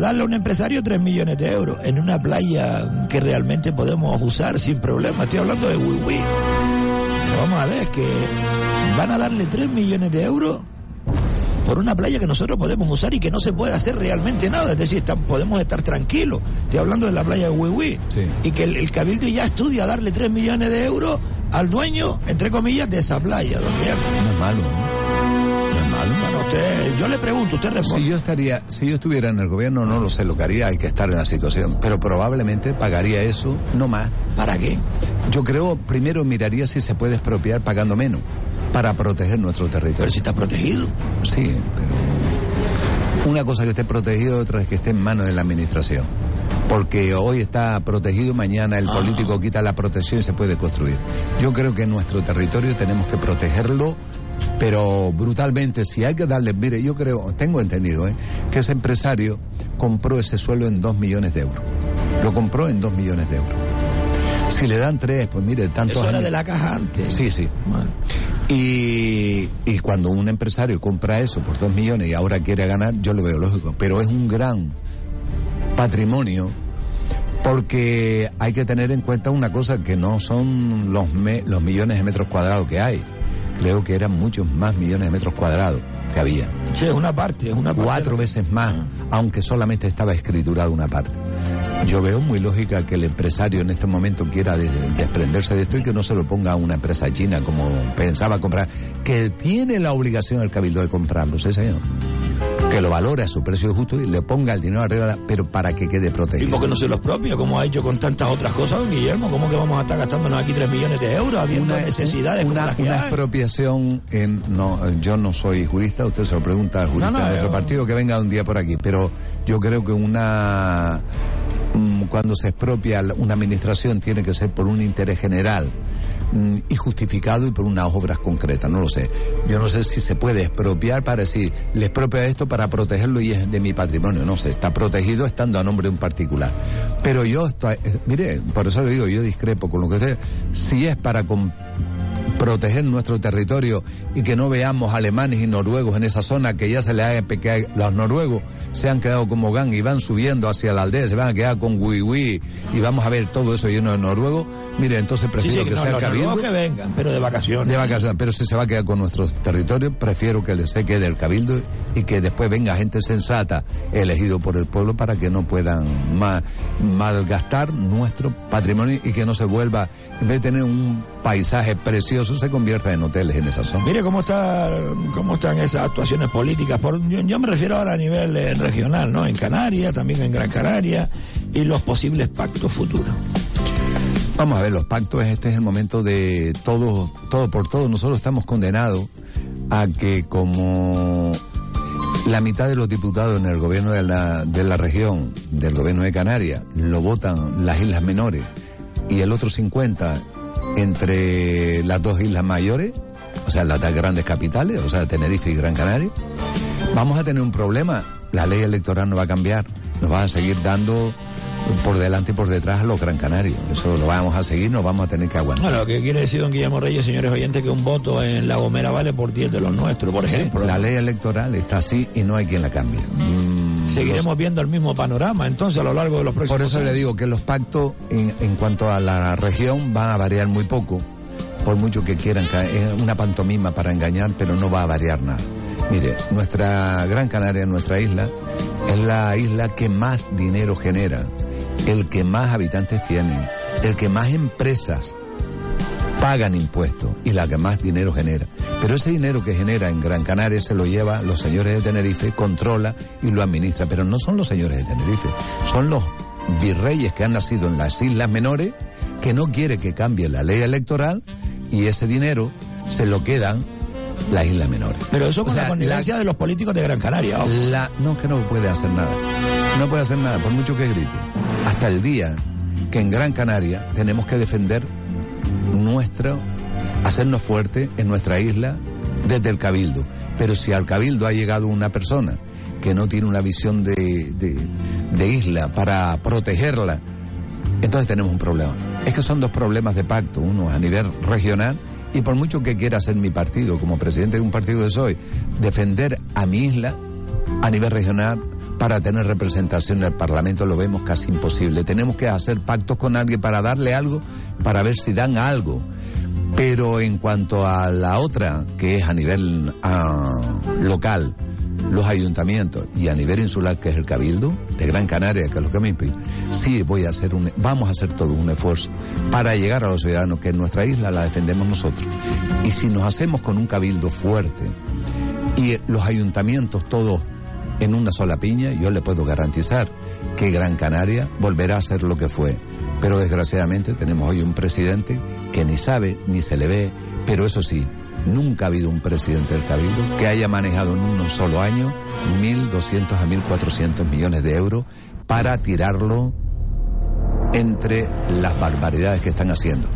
darle a un empresario 3 millones de euros en una playa que realmente podemos usar sin problema. Estoy hablando de Wiwi. Vamos a ver, que van a darle 3 millones de euros por una playa que nosotros podemos usar y que no se puede hacer realmente nada. Es decir, está- podemos estar tranquilos. Estoy hablando de la playa de Wiwi. Y que el, el Cabildo ya estudia darle 3 millones de euros al dueño, entre comillas, de esa playa, don Guillermo. no es malo. ¿no? Usted, yo le pregunto, usted responde. Si yo estaría, si yo estuviera en el gobierno, no lo sé lo que haría, hay que estar en la situación, pero probablemente pagaría eso, no más. ¿Para qué? Yo creo, primero miraría si se puede expropiar pagando menos, para proteger nuestro territorio. Pero si está protegido. Sí, pero una cosa que esté protegido, otra es que esté en manos de la administración. Porque hoy está protegido, mañana el político quita la protección y se puede construir. Yo creo que nuestro territorio tenemos que protegerlo, pero brutalmente. Si hay que darle, mire, yo creo, tengo entendido, ¿eh? que ese empresario compró ese suelo en dos millones de euros. Lo compró en dos millones de euros. Si le dan tres, pues mire, tantos Eso era de la caja antes. Sí, sí. Y, y cuando un empresario compra eso por dos millones y ahora quiere ganar, yo lo veo lógico. Pero es un gran patrimonio porque hay que tener en cuenta una cosa que no son los, me- los millones de metros cuadrados que hay. Creo que eran muchos más millones de metros cuadrados que había. Sí, es una parte, es una parte. Cuatro veces más, aunque solamente estaba escriturada una parte. Yo veo muy lógica que el empresario en este momento quiera des- desprenderse de esto y que no se lo ponga a una empresa china como pensaba comprar, que tiene la obligación el cabildo de comprarlo, sí señor. Que lo valore a su precio justo y le ponga el dinero arriba, pero para que quede ¿Y protegido. por qué no se los propia, como ha hecho con tantas otras cosas, don Guillermo? ¿Cómo que vamos a estar gastándonos aquí 3 millones de euros habiendo necesidades como una, las que una hay? expropiación en no yo no soy jurista usted se lo pregunta al jurista No, no, de nuestro yo- partido que venga un día por aquí pero yo creo que una mm, cuando se expropia una administración tiene que ser por un interés general y justificado y por unas obras concretas no lo sé. Yo no sé si se puede expropiar para decir le expropio esto para protegerlo y es de mi patrimonio no sé está protegido estando a nombre de un particular. Pero yo eh, mire por eso le digo yo discrepo con lo que usted si es para proteger nuestro territorio y que no veamos alemanes y noruegos en esa zona que ya se le haga que los noruegos se han quedado como gang y van subiendo hacia la aldea, se van a quedar con wiwi y vamos a ver todo eso lleno de noruegos. Mire, entonces Sí, prefiero sí, que no, sea cabildo. que vengan, pero de vacaciones. De vacaciones, pero si se va a quedar con nuestros territorios, prefiero que se quede el cabildo y que después venga gente sensata elegido por el pueblo para que no puedan ma- malgastar nuestro patrimonio y que no se vuelva, en vez de tener un paisaje precioso, se convierta en hoteles en esa zona. Mire cómo está, cómo están esas actuaciones políticas. Por, yo, yo me refiero ahora a nivel eh, regional, ¿no? En Canarias, también en Gran Canaria y los posibles pactos futuros. Vamos a ver, los pactos, este es el momento de todo, todo por todo. Nosotros estamos condenados a que como la mitad de los diputados en el gobierno de la, de la región, del gobierno de Canarias, lo votan las islas menores y el otro 50 entre las dos islas mayores, o sea, las dos grandes capitales, o sea, Tenerife y Gran Canaria, vamos a tener un problema. La ley electoral no va a cambiar. Nos va a seguir dando por delante y por detrás a los Gran Canarios. Eso lo vamos a seguir, nos vamos a tener que aguantar. Bueno, lo que quiere decir don Guillermo Reyes, señores oyentes, que un voto en La Gomera vale por 10 de los nuestros, por ejemplo. La ley electoral está así y no hay quien la cambie. Mm, Seguiremos los- viendo el mismo panorama entonces a lo largo de los próximos Por eso le digo que los pactos en, en cuanto a la región van a variar muy poco, por mucho que quieran, es una pantomima para engañar, pero no va a variar nada. Mire, nuestra Gran Canaria, nuestra isla, es la isla que más dinero genera, el que más habitantes tiene, el que más empresas pagan impuestos y la que más dinero genera. Pero ese dinero que genera en Gran Canaria se lo lleva los señores de Tenerife, controla y lo administra. Pero no son los señores de Tenerife, son los virreyes que han nacido en las islas menores que no quiere que cambie la ley electoral y ese dinero se lo quedan las islas menores. Pero eso O con sea, la connivencia de los políticos de Gran Canaria. la, no, que no puede hacer nada. No puede hacer nada, por mucho que grite. Hasta el día que en Gran Canaria tenemos que defender nuestro, hacernos fuerte en nuestra isla desde el Cabildo. Pero si al Cabildo ha llegado una persona que no tiene una visión de, de, isla para protegerla, entonces tenemos un problema. Es que son dos problemas de pacto, uno a nivel regional y por mucho que quiera ser mi partido, como presidente de un partido de soy, defender a mi isla a nivel regional para tener representación en el Parlamento lo vemos casi imposible. Tenemos que hacer pactos con alguien para darle algo, para ver si dan algo. Pero en cuanto a la otra, que es a nivel ah, local, los ayuntamientos y a nivel insular, que es el Cabildo de Gran Canaria, que es lo que me impide, sí voy a hacer un, vamos a hacer todo un esfuerzo para llegar a los ciudadanos que en nuestra isla la defendemos nosotros. Y si nos hacemos con un Cabildo fuerte y los ayuntamientos todos en una sola piña, yo le puedo garantizar que Gran Canaria volverá a ser lo que fue. Pero desgraciadamente tenemos hoy un presidente que ni sabe ni se le ve, pero eso sí, nunca ha habido un presidente del Cabildo que haya manejado en un solo año 1.200 a 1.400 millones de euros para tirarlo entre las barbaridades que están haciendo.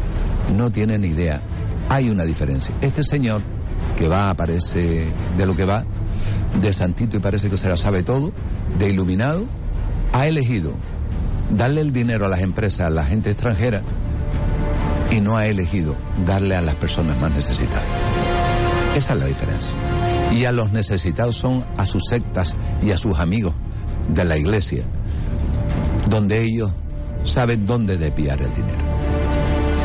No tienen idea. Hay una diferencia. Este señor que va, parece de lo que va, de santito y parece que se la sabe todo, de iluminado, ha elegido darle el dinero a las empresas, a la gente extranjera, y no ha elegido darle a las personas más necesitadas. Esa es la diferencia. Y a los necesitados son a sus sectas y a sus amigos de la iglesia. donde ellos saben dónde desviar el dinero.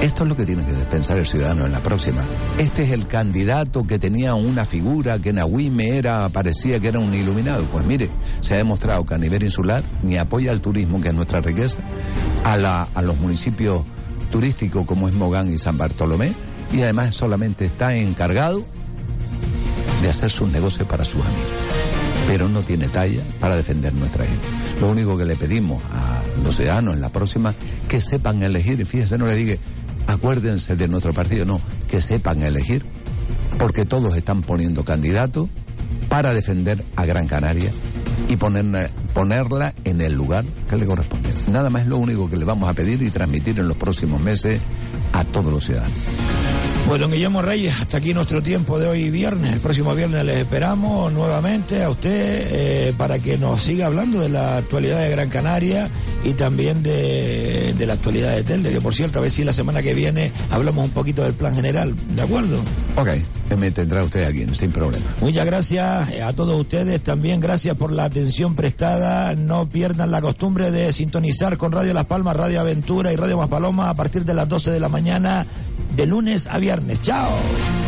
Esto es lo que tiene que pensar el ciudadano en la próxima. Este es el candidato que tenía una figura que en Agüime era, parecía que era un iluminado. Pues mire, se ha demostrado que a nivel insular ni apoya al turismo, que es nuestra riqueza, a, la, a los municipios turísticos como es Mogán y San Bartolomé, y además solamente está encargado de hacer sus negocios para sus amigos. Pero no tiene talla para defender nuestra gente. Lo único que le pedimos a los ciudadanos en la próxima, que sepan elegir, y fíjense, no le diga, acuérdense de nuestro partido, no, que sepan elegir, porque todos están poniendo candidatos para defender a Gran Canaria y ponerla, ponerla en el lugar que le corresponde. Nada más es lo único que le vamos a pedir y transmitir en los próximos meses a todos los ciudadanos. Pues don Guillermo Reyes, hasta aquí nuestro tiempo de hoy viernes. El próximo viernes les esperamos nuevamente a usted eh, para que nos siga hablando de la actualidad de Gran Canaria y también de, de la actualidad de Telde, que por cierto, a ver si la semana que viene hablamos un poquito del plan general, ¿de acuerdo? Ok, me tendrá usted aquí, sin problema. Muchas gracias a todos ustedes, también gracias por la atención prestada. No pierdan la costumbre de sintonizar con Radio Las Palmas, Radio Aventura y Radio Más Paloma a partir de las 12 de la mañana de lunes a viernes. ¡Chao!